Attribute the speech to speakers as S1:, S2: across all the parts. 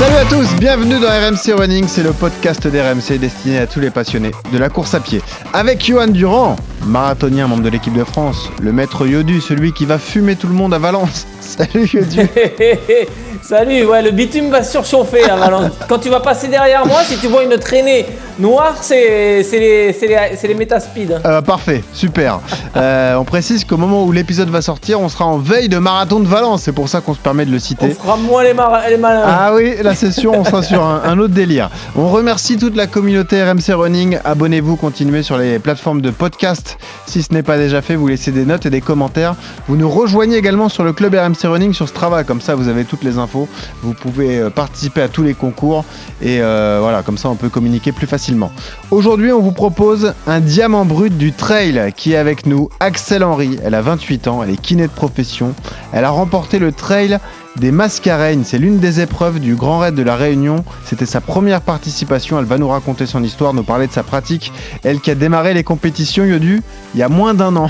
S1: Salut à tous, bienvenue dans RMC Running, c'est le podcast d'RMC destiné à tous les passionnés de la course à pied. Avec Johan Durand, marathonien, membre de l'équipe de France, le maître Yodu, celui qui va fumer tout le monde à Valence. Salut Yodu.
S2: Salut, ouais, le bitume va surchauffer à Valence. Quand tu vas passer derrière moi, si tu vois une traînée noire, c'est les, les, les métaspeed.
S1: Euh, parfait, super. Euh, on précise qu'au moment où l'épisode va sortir, on sera en veille de marathon de Valence. C'est pour ça qu'on se permet de le citer.
S2: On fera moins les, les malins.
S1: Ah oui, la session, on sera sur un, un, autre délire. On remercie toute la communauté RMC Running. Abonnez-vous, continuez sur les plateformes de podcast. Si ce n'est pas déjà fait, vous laissez des notes et des commentaires. Vous nous rejoignez également sur le club RMC Running sur Strava. Comme ça, vous avez toutes les infos. Vous pouvez euh, participer à tous les concours et euh, voilà, comme ça on peut communiquer plus facilement. Aujourd'hui, on vous propose un diamant brut du trail qui est avec nous, Axel Henry. Elle a 28 ans, elle est kiné de profession. Elle a remporté le trail des Mascareignes. C'est l'une des épreuves du Grand Raid de la Réunion. C'était sa première participation. Elle va nous raconter son histoire, nous parler de sa pratique. Elle qui a démarré les compétitions Yodu il y a moins d'un an.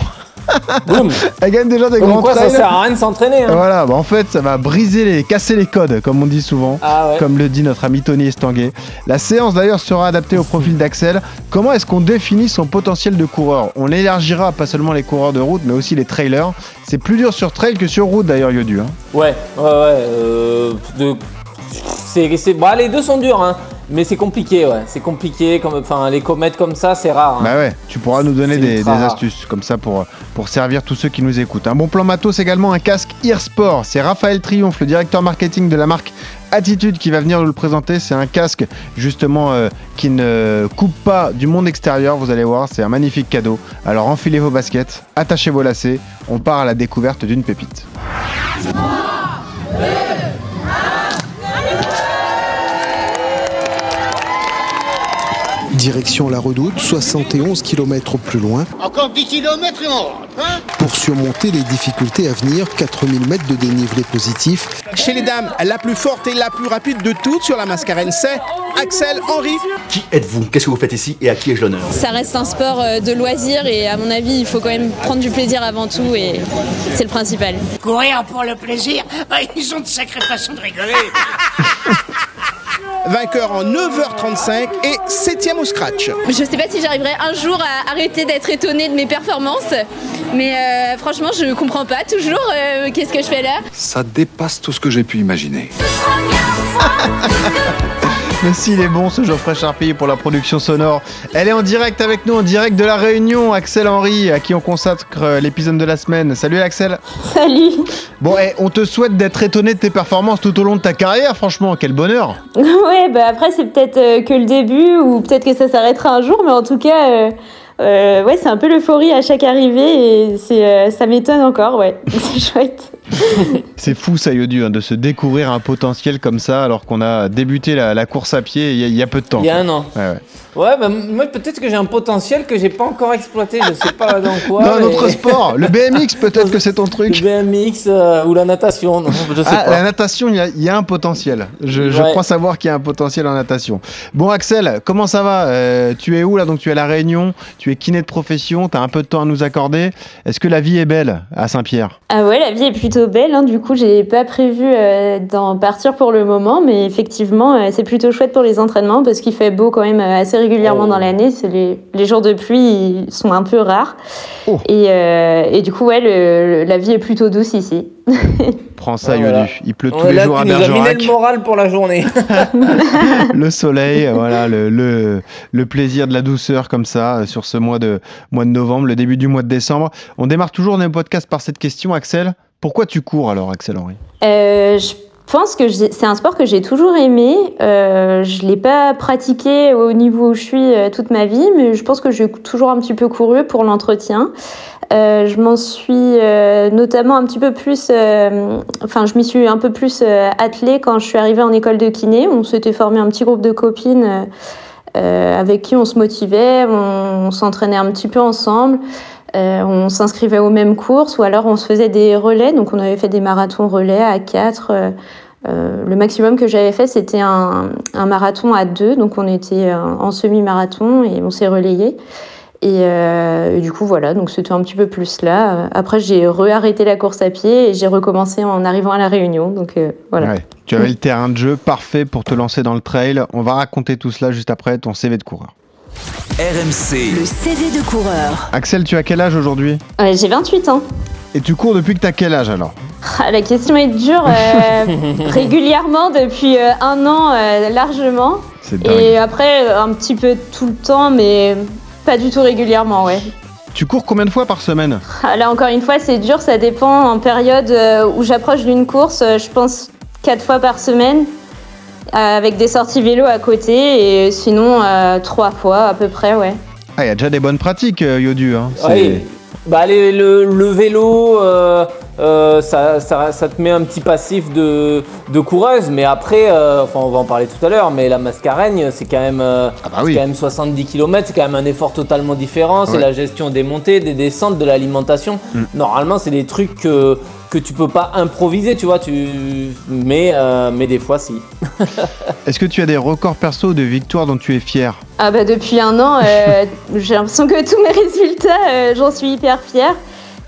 S2: Boum
S1: Elle gagne déjà des grands
S2: quoi, ça sert à rien de s'entraîner. Hein.
S1: Voilà, bah en fait, ça va briser les, casser les codes, comme on dit souvent,
S2: Ah ouais.
S1: comme le dit notre ami Tony Estanguet. La séance d'ailleurs sera adaptée au profil d'Axel. Comment est-ce qu'on définit son potentiel de coureur? On élargira pas seulement les coureurs de route, mais aussi les trailers. C'est plus dur sur trail que sur route d'ailleurs, Yodu. hein.
S2: Ouais, ouais, ouais. euh, de... c'est, c'est- bah, les deux sont durs, hein. Mais c'est compliqué, ouais. C'est compliqué. Comme... Enfin, les comètes comme ça, c'est rare. hein.
S1: Bah ouais, tu pourras nous donner des, astuces comme ça pour, pour servir tous ceux qui nous écoutent. Un bon plan matos également, un casque Earsport. C'est Raphaël Triomphe, le directeur marketing de la marque Attitude qui va venir nous le présenter. C'est un casque justement euh, qui ne coupe pas du monde extérieur, vous allez voir, c'est un magnifique cadeau. Alors enfilez vos baskets, attachez vos lacets, on part à la découverte d'une pépite.
S3: Direction la redoute, 71 km plus loin,
S4: Encore 10 km et on rentre, hein?
S3: Pour surmonter les difficultés à venir, 4000 mètres de dénivelé positif.
S5: Chez les dames, la plus forte et la plus rapide de toutes sur la mascarène, c'est Axel Henry.
S6: Qui êtes-vous? Qu'est-ce que vous faites ici et à qui ai-je l'honneur?
S7: Ça reste un sport euh, de loisir et à mon avis, il faut quand même prendre du plaisir avant tout et c'est le principal.
S4: Courir pour le plaisir, bah, ils ont de sacrées façons de rigoler.
S5: Vainqueur en 9h35 et 7ème au scratch.
S7: Je sais pas si j'arriverai un jour à arrêter d'être étonnée de mes performances, mais euh, franchement, je comprends pas toujours euh, qu'est-ce que je fais là.
S8: Ça dépasse tout ce que j'ai pu imaginer.
S1: Mais s'il est bon ce Geoffrey Charpie pour la production sonore. Elle est en direct avec nous, en direct de la Réunion, Axel Henry, à qui on consacre euh, l'épisode de la semaine. Salut Axel
S7: Salut
S1: Bon, eh, on te souhaite d'être étonné de tes performances tout au long de ta carrière, franchement, quel bonheur
S7: Ouais, bah après, c'est peut-être euh, que le début ou peut-être que ça s'arrêtera un jour, mais en tout cas, euh, euh, ouais, c'est un peu l'euphorie à chaque arrivée et c'est, euh, ça m'étonne encore, ouais. c'est chouette.
S1: C'est fou ça, Yodu, hein, de se découvrir un potentiel comme ça alors qu'on a débuté la, la course à pied il y, a- il y a peu de temps.
S2: Il y a un an.
S1: Ouais, ouais.
S2: Ouais, bah, moi, peut-être que j'ai un potentiel que j'ai pas encore exploité. Je sais pas dans quoi.
S1: Dans
S2: mais-
S1: notre sport, le BMX peut-être que c'est ton
S2: Le
S1: truc.
S2: BMX euh, ou la natation, non, je sais
S1: Ah,
S2: pas.
S1: la natation, il y a- il y, a un potentiel. Je, je
S2: Ouais.
S1: crois savoir qu'il y a un potentiel en natation. Bon, Axel, comment ça va? Euh, Tu es où là? Donc, tu es à La Réunion, tu es kiné de profession, tu as un peu de temps à nous accorder. Est-ce que la vie est belle à Saint-Pierre?
S7: Ah ouais, la vie est plutôt belle, hein. du coup, j'ai pas prévu euh, d'en partir pour le moment, mais effectivement, euh, c'est plutôt chouette pour les entraînements parce qu'il fait beau quand même euh, assez régulièrement
S2: Oh.
S7: dans l'année. C'est les, les jours de pluie ils sont un peu rares.
S1: Oh.
S7: Et, euh, et du coup, ouais, le- le- la vie est plutôt douce ici.
S1: Prends ça, Yodu.
S2: voilà.
S1: Il pleut tous les jours à
S2: tu nous
S1: Bergerac.
S2: le moral pour la journée.
S1: le soleil, voilà, le, le, le plaisir de la douceur comme ça sur ce mois de, mois de novembre, le début du mois de décembre. On démarre toujours nos podcasts par cette question, Axel. Pourquoi tu cours alors, Axel Henry?
S7: Euh, je pense que c'est un sport que j'ai toujours aimé. Euh, je l'ai pas pratiqué au niveau où je suis euh, toute ma vie, mais je pense que j'ai toujours un petit peu couru pour l'entretien. Je m'en suis notamment un petit peu plus, je m'y suis un peu plus attelée quand je suis arrivée en école de kiné. On s'était formé un petit groupe de copines. avec qui on se motivait, on s'entraînait un petit peu ensemble. Euh, on s'inscrivait aux mêmes courses ou alors on se faisait des relais. Donc on avait fait des marathons relais à 4. Euh, euh, le maximum que j'avais fait, c'était un, marathon à 2. Donc on était en semi-marathon et on s'est relayé. Et, du coup, voilà, donc c'était un petit peu plus là. Après, j'ai réarrêté la course à pied et j'ai recommencé en arrivant à la Réunion. Donc voilà.
S1: Tu avais le terrain de jeu parfait pour te lancer dans le trail. On va raconter tout cela juste après ton CV de coureur.
S9: RMC.
S10: Le CV de coureur.
S1: Axel, tu as quel âge aujourd'hui?
S7: Ouais, J'ai 28 ans.
S1: Et tu cours depuis que tu as quel âge alors?
S7: Ah, La question est dure. Euh, régulièrement, depuis euh, un an, euh, largement. Et après, un petit peu tout le temps, mais pas du tout régulièrement, ouais.
S1: Tu cours combien de fois par semaine?
S7: Ah, Là, encore une fois, c'est dur. Ça dépend. En période où j'approche d'une course, je pense quatre fois par semaine. Euh, avec des sorties vélo à côté et sinon euh, trois fois à peu près, ouais.
S1: Ah, il y a déjà des bonnes pratiques, euh, Yodu. Hein.
S2: Oui. Bah, le, le, vélo, ça, ça, ça, te met un petit passif de, de coureuse, mais après, enfin, on va en parler tout à l'heure, mais la mascareigne, c'est quand, même, ah bah oui. quand même 70 km, c'est quand même un effort totalement différent. C'est la gestion des montées, des descentes, de l'alimentation. Mm. Normalement, c'est des trucs que que tu peux pas improviser, tu vois, tu... mais, euh, mais des fois si.
S1: Est-ce que tu as des records perso de victoires dont tu es fier?
S7: Ah bah depuis un an, euh, j'ai l'impression que tous mes résultats, euh, j'en suis hyper fière.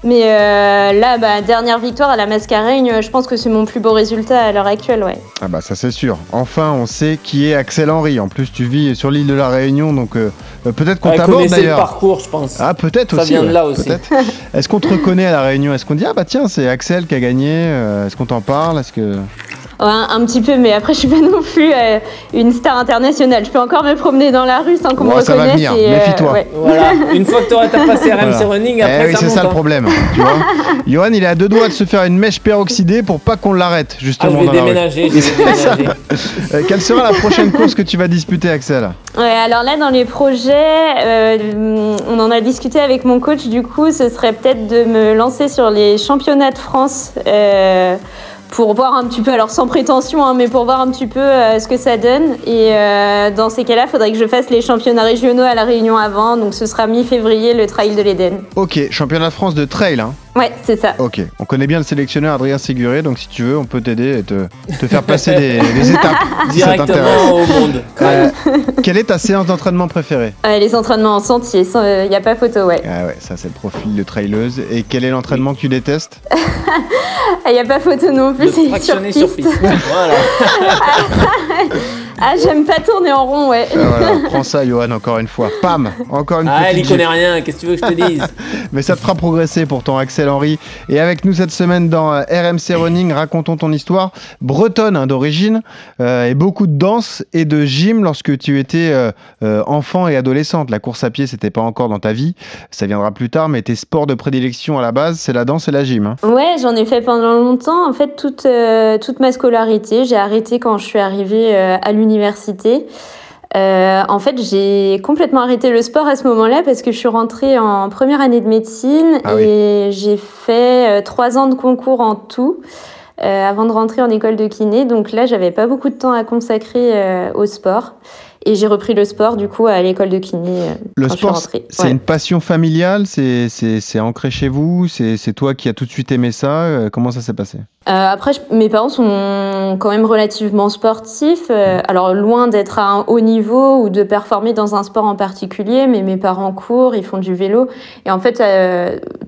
S7: Mais euh, là, bah, dernière victoire à la Mascareigne, je pense que c'est mon plus beau résultat à l'heure actuelle, ouais.
S1: Ah bah ça c'est sûr. Enfin, on sait qui est Axel Henry. En plus, tu vis sur l'île de la Réunion, donc euh, euh, peut-être qu'on t'aborde d'ailleurs.
S2: le parcours, je pense.
S1: Ah peut-être aussi.
S2: Ça vient de là aussi.
S1: Est-ce qu'on te reconnaît à la Réunion? Est-ce qu'on dit ah bah tiens, c'est Axel qui a gagné Est-ce qu'on t'en parle? Est-ce que
S7: un, petit peu, mais après, je suis pas non plus euh, une star internationale. Je peux encore me promener dans la rue sans qu'on me
S1: ça
S7: reconnaisse.
S1: Va venir. Méfie-toi.
S2: Voilà. Une fois que tu auras passé RMC Running, après
S1: eh oui, c'est ça le problème. Tu vois Johan, il est à deux doigts de se faire une mèche peroxydée pour pas qu'on l'arrête, justement.
S2: Ah, je vais déménager. Je vais déménager.
S1: Euh, quelle sera la prochaine course que tu vas disputer, Axel
S7: Ouais, alors là, dans les projets, euh, on en a discuté avec mon coach. Du coup, ce serait peut-être de me lancer sur les championnats de France. Euh, pour voir un petit peu, alors sans prétention, hein, mais pour voir un petit peu euh, ce que ça donne. Et euh, dans ces cas-là, il faudrait que je fasse les championnats régionaux à La Réunion avant, donc ce sera mi-février le Trail de l'Éden.
S1: Ok, championnat de France de trail, hein
S7: Ouais, c'est ça.
S1: Ok, on connaît bien le sélectionneur Adrien Séguré, donc si tu veux, on peut t'aider et te, te, faire passer des, étapes.
S2: Directement au monde. Euh,
S1: quelle est ta séance d'entraînement préférée?
S7: Les entraînements en sentier, il n'y a pas photo, ouais.
S1: Ah ouais, ça c'est le profil de traileuse. Et quel est l'entraînement que tu détestes?
S7: Il n'y a pas photo non plus, c'est sur piste. Sur piste. voilà. Ah, j'aime pas tourner en rond, ouais.
S1: Ah, voilà, prends ça, Johan, encore une fois. Pam Encore une
S2: Ah, elle y connaît rien, qu'est-ce que tu veux que je te dise
S1: Mais ça te fera progresser pourtant, Axel Henry. Et avec nous cette semaine dans euh, RMC Running, racontons ton histoire bretonne hein, d'origine, euh, et beaucoup de danse et de gym lorsque tu étais euh, enfant et adolescente. La course à pied, c'était pas encore dans ta vie, ça viendra plus tard, mais tes sports de prédilection à la base, c'est la danse et la gym. Hein.
S7: Ouais, j'en ai fait pendant longtemps. En fait, toute, toute ma scolarité, j'ai arrêté quand je suis arrivée à l'université Euh, en fait, j'ai complètement arrêté le sport à ce moment-là parce que je suis rentrée en première année de médecine ah et j'ai fait euh, trois ans de concours en tout euh, avant de rentrer en école de kiné. Donc là, j'avais pas beaucoup de temps à consacrer au sport. Et j'ai repris le sport du coup à l'école de kiné. Euh,
S1: le sport, c'est une passion familiale, c'est ancré chez vous, c'est toi qui as tout de suite aimé ça. Euh, comment ça s'est passé?
S7: Euh, Après, mes parents sont quand même relativement sportifs. alors loin d'être à un haut niveau ou de performer dans un sport en particulier, mais mes parents courent, ils font du vélo. Et en fait,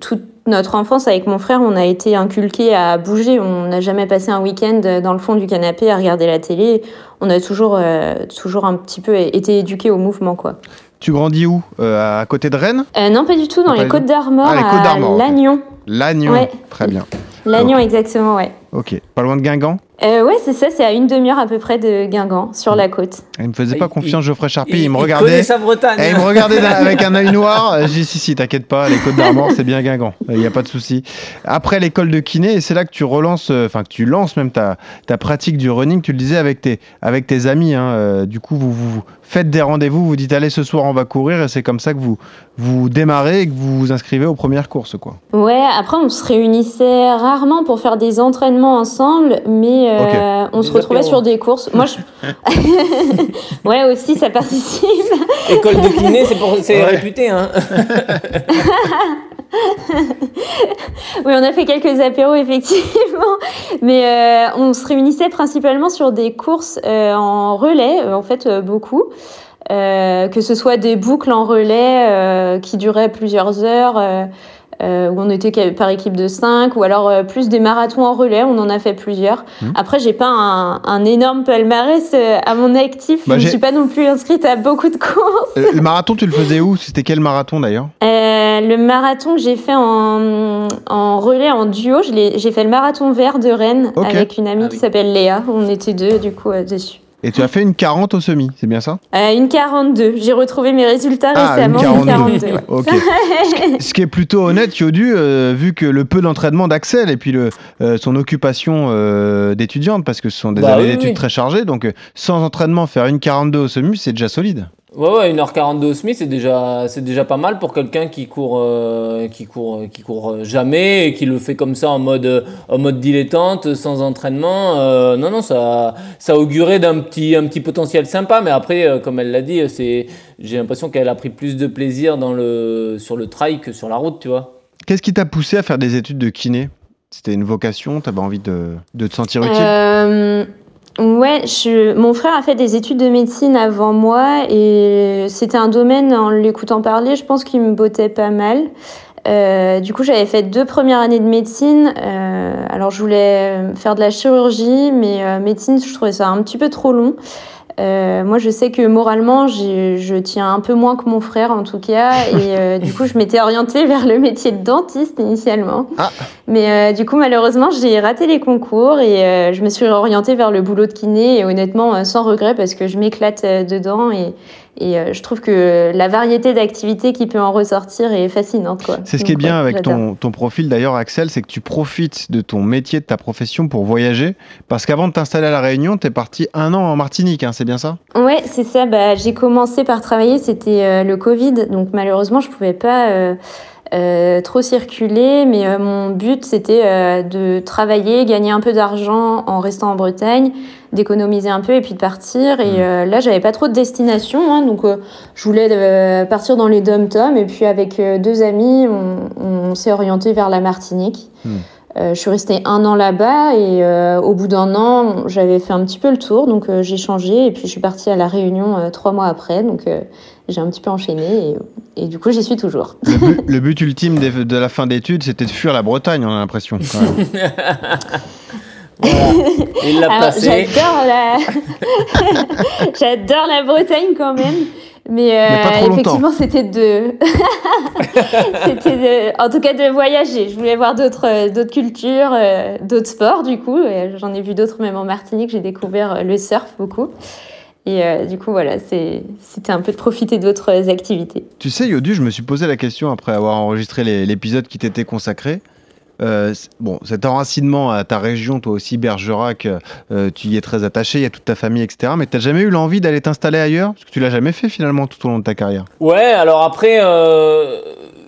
S7: toute notre enfance avec mon frère, on a été inculqué à bouger. On n'a jamais passé un week-end dans le fond du canapé à regarder la télé on a toujours, euh, toujours un petit peu été éduqué au mouvement. quoi.
S1: Tu grandis où euh, À côté de Rennes?
S7: Euh, Non, pas du tout, dans les Côtes d'Armor,
S1: ah,
S7: à Lannion.
S1: Lannion, très bien.
S7: Lannion, exactement, ouais.
S1: Ok, pas loin de Guingamp?
S7: Euh, Ouais, c'est ça, c'est à une demi-heure à peu près de Guingamp, sur la côte.
S1: Il me faisait pas confiance, Geoffrey Charpie, il, me regardait.
S2: sa Bretagne.
S1: Et il me regardait avec un œil noir. J'ai dit si, si, t'inquiète pas, les Côtes d'Armor, c'est bien Guingamp, il n'y a pas de souci. Après l'école de kiné, et c'est là que tu relances, euh, enfin que tu lances même ta, ta pratique du running, tu le disais avec tes, avec tes amis. Hein, euh, du coup, vous, vous, faites des rendez-vous, vous dites allez ce soir on va courir et c'est comme ça que vous vous démarrez et que vous vous inscrivez aux premières courses quoi.
S7: Ouais, après on se réunissait rarement pour faire des entraînements ensemble, mais euh, on se retrouvait sur des courses. Moi, je... ouais aussi ça participe.
S2: École de kiné, c'est pour... c'est réputé hein.
S7: oui, on a fait quelques apéros effectivement, mais euh, on se réunissait principalement sur des courses euh, en relais, euh, en fait beaucoup. que ce soit des boucles en relais qui duraient plusieurs heures, euh, où on était par équipe de 5, ou alors euh, plus des marathons en relais, on en a fait plusieurs. Mmh. Après, j'ai pas un, un, énorme palmarès euh, à mon actif, bah, je ne suis pas non plus inscrite à beaucoup de courses.
S1: le marathon, tu le faisais où? C'était quel marathon d'ailleurs?
S7: Le marathon que j'ai fait en, en, relais, en duo, j'ai fait le marathon vert de Rennes avec une amie ah qui s'appelle Léa. On était deux du coup dessus.
S1: Et tu as fait une 40 au semi, c'est bien ça
S7: euh, Une 42. J'ai retrouvé mes résultats ah, récemment. Une 42.
S1: ok. ce, qui est plutôt honnête, Yodu, euh, vu que le peu d'entraînement d'Axel et puis le, euh, son occupation d'étudiante, parce que ce sont des bah années d'études très chargées, donc sans entraînement, faire une 42 au semi, c'est déjà solide.
S2: Ouais, ouais, 1h42 au SMI, c'est déjà, c'est déjà pas mal pour quelqu'un qui court, euh, qui court, qui court jamais et qui le fait comme ça en mode, en mode dilettante, sans entraînement. Euh, non, non, ça, ça augurait d'un petit, un petit potentiel sympa, mais après, euh, comme elle l'a dit, c'est, j'ai l'impression qu'elle a pris plus de plaisir dans le, sur le trail que sur la route, tu vois.
S1: Qu'est-ce qui t'a poussé à faire des études de kiné? C'était une vocation? T'avais envie de, de te sentir utile?
S7: Ouais, je, mon frère a fait des études de médecine avant moi et c'était un domaine, en l'écoutant parler, je pense qu'il me bottait pas mal. Euh, du coup, j'avais fait deux premières années de médecine. Euh, alors, je voulais faire de la chirurgie, mais euh, médecine, je trouvais ça un petit peu trop long. Euh, moi, je sais que moralement, je tiens un peu moins que mon frère, en tout cas. Et euh, du coup, je m'étais orientée vers le métier de dentiste initialement. Ah. Mais euh, du coup, malheureusement, j'ai raté les concours et je me suis orientée vers le boulot de kiné. Et honnêtement, sans regret, parce que je m'éclate dedans. Et, et euh, je trouve que la variété d'activités qui peut en ressortir est fascinante.
S1: C'est ce qui est bien avec ton, ton, profil d'ailleurs, Axel, c'est que tu profites de ton métier, de ta profession pour voyager. Parce qu'avant de t'installer à La Réunion, tu es parti un an en Martinique, hein, c'est bien ça?
S7: Oui, c'est ça. Bah, J'ai commencé par travailler, c'était euh, le Covid. Donc malheureusement, je ne pouvais pas... Euh, euh, trop circuler, mais euh, mon but c'était euh, de travailler, gagner un peu d'argent en restant en Bretagne, d'économiser un peu et puis de partir. Et mmh. là, j'avais pas trop de destination, hein, donc je voulais partir dans les dom-tom. Et puis avec deux amis, on, s'est orienté vers la Martinique. Mmh. je suis restée un an là-bas et au bout d'un an, j'avais fait un petit peu le tour, donc j'ai changé et puis je suis partie à la Réunion trois mois après. Donc j'ai un petit peu enchaîné et, du coup j'y suis toujours.
S1: Le but, ultime de, la fin d'études, c'était de fuir la Bretagne, on a l'impression.
S2: Il l'a passé.
S7: J'adore la... j'adore la Bretagne quand même. Mais,
S1: euh,
S7: effectivement, c'était de... c'était en tout cas de voyager. Je voulais voir d'autres, d'autres cultures, euh, d'autres sports du coup. J'en ai vu d'autres même en Martinique. J'ai découvert le surf beaucoup. Et euh, du coup, voilà, c'était un peu de profiter d'autres activités.
S1: Tu sais, Yodu, je me suis posé la question après avoir enregistré l'épisode qui t'était consacré. Euh, bon, cet enracinement à ta région, toi aussi, Bergerac, euh, tu y es très attaché, il y a toute ta famille, etc. Mais tu n'as jamais eu l'envie d'aller t'installer ailleurs? Parce que tu l'as jamais fait finalement tout au long de ta carrière.
S2: Ouais, alors après,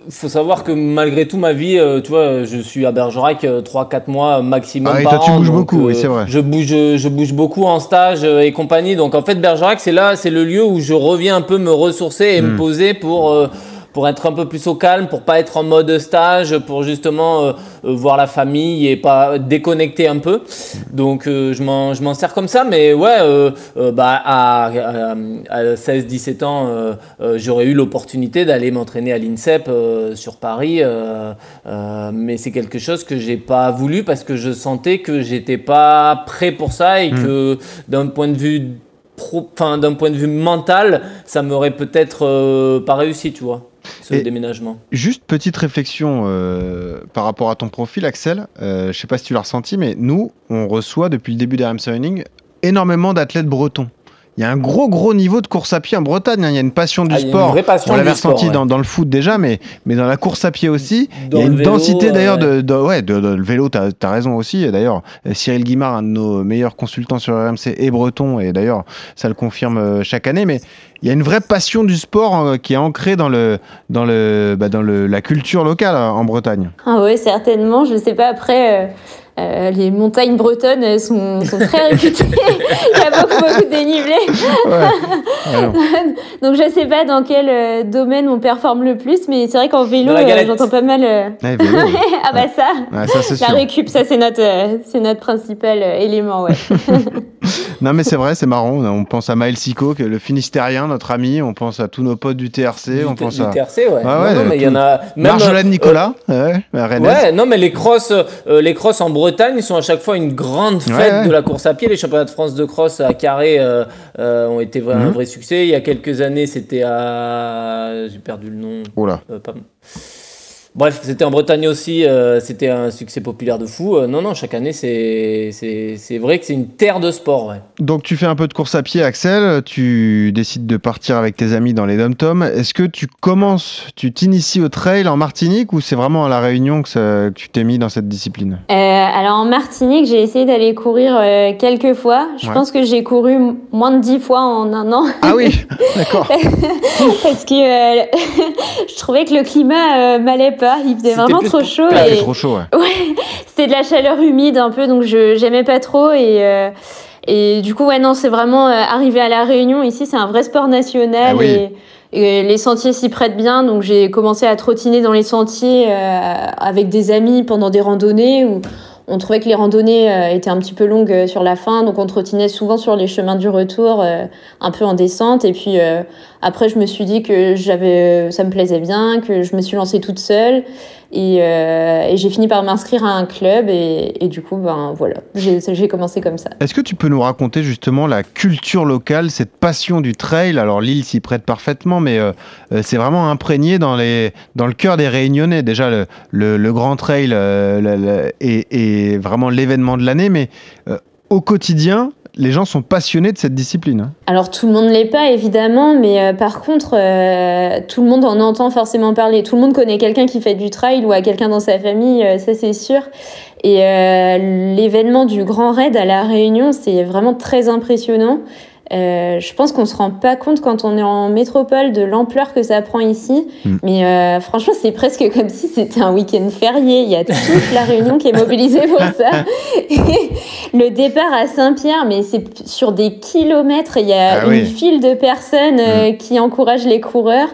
S2: il faut savoir que malgré tout ma vie, euh, tu vois, je suis à Bergerac 3-4 euh, mois maximum ah, et par
S1: toi, tu bouges beaucoup, oui, euh, c'est vrai.
S2: Je bouge, je bouge beaucoup en stage et compagnie. Donc en fait, Bergerac, c'est là, c'est le lieu où je reviens un peu me ressourcer et me hmm. poser pour pour être un peu plus au calme, pour pas être en mode stage, pour justement euh, euh, voir la famille et pas déconnecter un peu. Donc euh, je m'en sers comme ça, mais ouais, bah, à, 16-17 ans, j'aurais eu l'opportunité d'aller m'entraîner à l'INSEP sur Paris, mais c'est quelque chose que j'ai pas voulu parce que je sentais que j'étais pas prêt pour ça et mmh. que d'un point de vue enfin d'un point de vue mental, ça m'aurait peut-être pas réussi, tu vois ce déménagement.
S1: Juste petite réflexion euh, par rapport à ton profil, Axel. Euh, je ne sais pas si tu l'as ressenti, mais nous, on reçoit depuis le début d'RMC Running énormément d'athlètes bretons. Il y a un gros gros niveau de course à pied en Bretagne. hein. Il y a une passion du
S2: Ah,
S1: sport.
S2: vraie passion
S1: On l'avait ressenti
S2: ouais.
S1: dans, dans le foot déjà, mais, mais dans la course à pied aussi.
S2: Dans
S1: il y a une
S2: vélo,
S1: densité d'ailleurs
S2: euh,
S1: de, de- ouais, de, de- le vélo, tu as, raison aussi. Et d'ailleurs, Cyril Guimard, un de nos meilleurs consultants sur RMC, est breton. Et d'ailleurs, ça le confirme euh, chaque année. Mais il y a une vraie passion du sport euh, qui est ancrée dans, le, dans, le, bah, dans le, la culture locale euh, en Bretagne.
S7: Ah ouais, certainement. Je sais pas, après, euh, euh, les montagnes bretonnes sont, sont très réputées. Il y a beaucoup, beaucoup de dénivelé. Donc je sais pas dans quel euh, domaine on performe le plus, mais c'est vrai qu'en vélo, euh, j'entends pas mal. euh,
S1: ouais, vélo, ouais.
S7: ah bah ça,
S1: Ouais, ça,
S7: la
S1: sûr.
S7: récup, ça c'est notre, euh, c'est notre principal euh, élément, ouais.
S1: Non, mais c'est vrai, c'est marrant. On pense à Maël Sico, que le Finistérien, notre ami. On pense à tous nos potes du TRC. on
S2: du,
S1: pense
S2: du
S1: à
S2: TRC, ouais.
S1: Ah ouais,
S2: non, non, mais il y en a. Même,
S1: Marjolaine
S2: euh,
S1: Nicolas, ouais, à Rennes.
S2: Ouais, non, mais les crosses, euh, les crosses en Bretagne, ils sont à chaque fois une grande fête
S1: Ouais, ouais.
S2: de la course à pied. Les championnats de France de cross à Carré euh, euh, ont été vra- un
S1: Mhm.
S2: vrai succès. Il y a quelques années, c'était à. J'ai perdu le nom.
S1: Oula.
S2: Euh, pas- Bref, c'était en Bretagne aussi, euh, c'était un succès populaire de fou. Euh, non, non, chaque année, c'est c'est- c'est vrai que c'est une terre de sport. Ouais.
S1: Donc tu fais un peu de course à pied, Axel. Tu décides de partir avec tes amis dans les dom-toms. Est-ce que tu commences, tu t'inities au trail en Martinique ou c'est vraiment à la Réunion que, ça- que tu t'es mis dans cette discipline?
S7: Euh, alors en Martinique, j'ai essayé d'aller courir euh, quelques fois. Je
S1: Ouais.
S7: pense que j'ai couru moins de 10 fois en un an.
S1: Ah oui, d'accord.
S7: Parce que euh, je trouvais que le climat euh, m'allait pas. Il faisait vraiment trop chaud.
S1: Il
S7: et...
S1: trop chaud, ouais.
S7: Ouais, c'était de la chaleur humide un peu, donc je j'aimais pas trop et euh, et du coup ouais non c'est vraiment euh, arrivé à la Réunion ici c'est un vrai sport national
S1: Ah oui.
S7: et, et les sentiers s'y prêtent bien donc j'ai commencé à trottiner dans les sentiers euh, avec des amis pendant des randonnées où on trouvait que les randonnées euh, étaient un petit peu longues euh, sur la fin donc on trottinait souvent sur les chemins du retour un peu en descente et puis après je me suis dit que j'avais ça me plaisait bien que je me suis lancée toute seule et, euh, et j'ai fini par m'inscrire à un club et, et du coup, ben voilà, j'ai commencé comme ça.
S1: Est-ce que tu peux nous raconter justement la culture locale, cette passion du trail? Alors l'île s'y prête parfaitement, mais euh, euh, c'est vraiment imprégné dans, les, dans le cœur des Réunionnais. Déjà, le, le, Grand Trail euh, le- est, vraiment l'événement de l'année, mais au quotidien, les gens sont passionnés de cette discipline. hein.
S7: Alors tout le monde ne l'est pas évidemment, mais euh, par contre, euh, tout le monde en entend forcément parler. Tout le monde connaît quelqu'un qui fait du trail ou a quelqu'un dans sa famille, euh, ça c'est sûr. Et l'événement du Grand Raid à La Réunion, c'est vraiment très impressionnant. Euh, je pense qu'on se rend pas compte quand on est en métropole de l'ampleur que ça prend ici,
S1: Mm.
S7: mais euh, franchement c'est presque comme si c'était un week-end férié. Il y a toute la Réunion qui est mobilisée pour ça. Et le départ à Saint-Pierre, mais c'est sur des kilomètres. Il y a
S1: Ah
S7: une
S1: oui.
S7: file de personnes euh, qui encouragent les coureurs.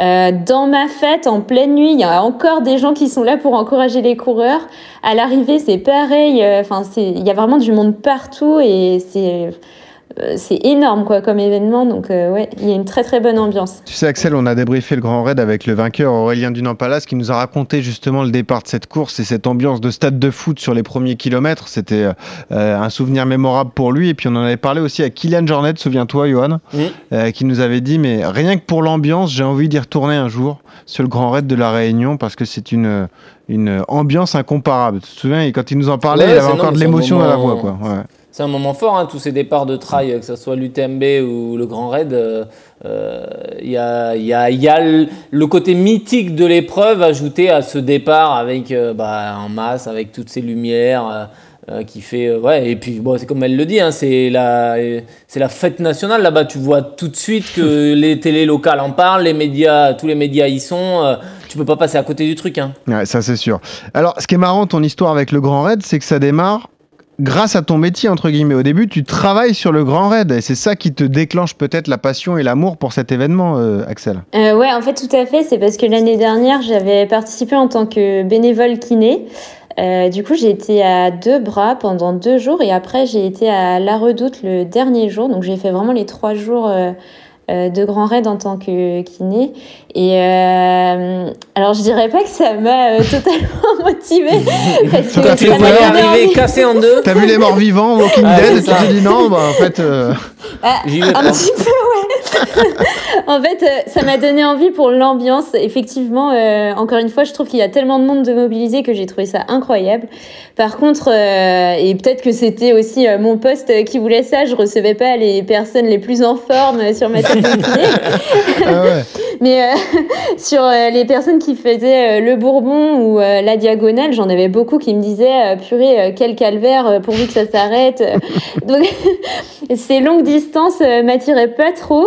S7: Euh, dans ma fête, en pleine nuit, il y a encore des gens qui sont là pour encourager les coureurs. À l'arrivée, c'est pareil. Enfin, il y a vraiment du monde partout et c'est, c'est énorme quoi comme événement. Donc euh, ouais, il y a une très très bonne ambiance.
S1: Tu sais, Axel, on a débriefé le Grand Raid avec le vainqueur Aurélien Dunan-Palas qui nous a raconté justement le départ de cette course et cette ambiance de stade de foot sur les premiers kilomètres. C'était euh, un souvenir mémorable pour lui. Et puis on en avait parlé aussi à Kylian Jornet, souviens-toi, Johan, euh, qui nous avait dit Mais rien que pour l'ambiance, j'ai envie d'y retourner un jour sur le Grand Raid de la Réunion parce que c'est une, une ambiance incomparable. Tu te souviens, et quand il nous en parlait,
S2: Ouais,
S1: il avait
S2: non,
S1: encore de l'émotion dans la voix. Quoi. Ouais.
S2: C'est un moment fort, hein, tous ces départs de trail, euh, que ce soit l'UTMB ou le Grand Raid. euh, euh, Il y, a, il y, a, il y a le côté mythique de l'épreuve ajouté à ce départ avec, euh, bah, en masse, avec toutes ces lumières. euh, euh, qui fait euh, ouais et puis bon c'est comme elle le dit hein, c'est la c'est la fête nationale là-bas tu vois tout de suite que les télés locales en parlent les médias tous les médias y sont euh, tu peux pas passer à côté du truc hein.
S1: Ouais, ça c'est sûr. Alors, ce qui est marrant, ton histoire avec le Grand Raid, c'est que ça démarre grâce à ton métier, entre guillemets. Au début, tu travailles sur le Grand Raid et c'est ça qui te déclenche peut-être la passion et l'amour pour cet événement, euh, Axel.
S7: Euh, ouais, en fait, tout à fait. C'est parce que l'année dernière, j'avais participé en tant que bénévole kiné. Euh, du coup, j'ai été à deux bras pendant deux jours et après, j'ai été à La Redoute le dernier jour. Donc, j'ai fait vraiment les trois jours euh, de grand raid en tant que kiné. Et euh, alors, je dirais pas que ça m'a euh, totalement motivée parce que
S1: T'as
S2: tu
S1: fait
S7: envie.
S2: cassé en deux
S1: T'as vu les morts vivants, Walking
S2: Ah,
S1: Dead, et tu t'es dit non, bah en fait. euh,
S7: Ah,
S2: J'y vais
S7: un petit peu, ouais. en fait, euh, ça m'a donné envie pour l'ambiance. Effectivement, euh, encore une fois, je trouve qu'il y a tellement de monde de mobiliser que j'ai trouvé ça incroyable. Par contre, euh, et peut-être que c'était aussi euh, mon poste qui voulait ça, je recevais pas les personnes les plus en forme sur ma kiné.
S1: Ah.
S7: Mais euh, sur euh, les personnes qui faisaient euh, le Bourbon ou la diagonale, j'en avais beaucoup qui me disaient purée, quel calvaire pourvu que ça s'arrête. Donc ces longues distances m'attiraient pas trop.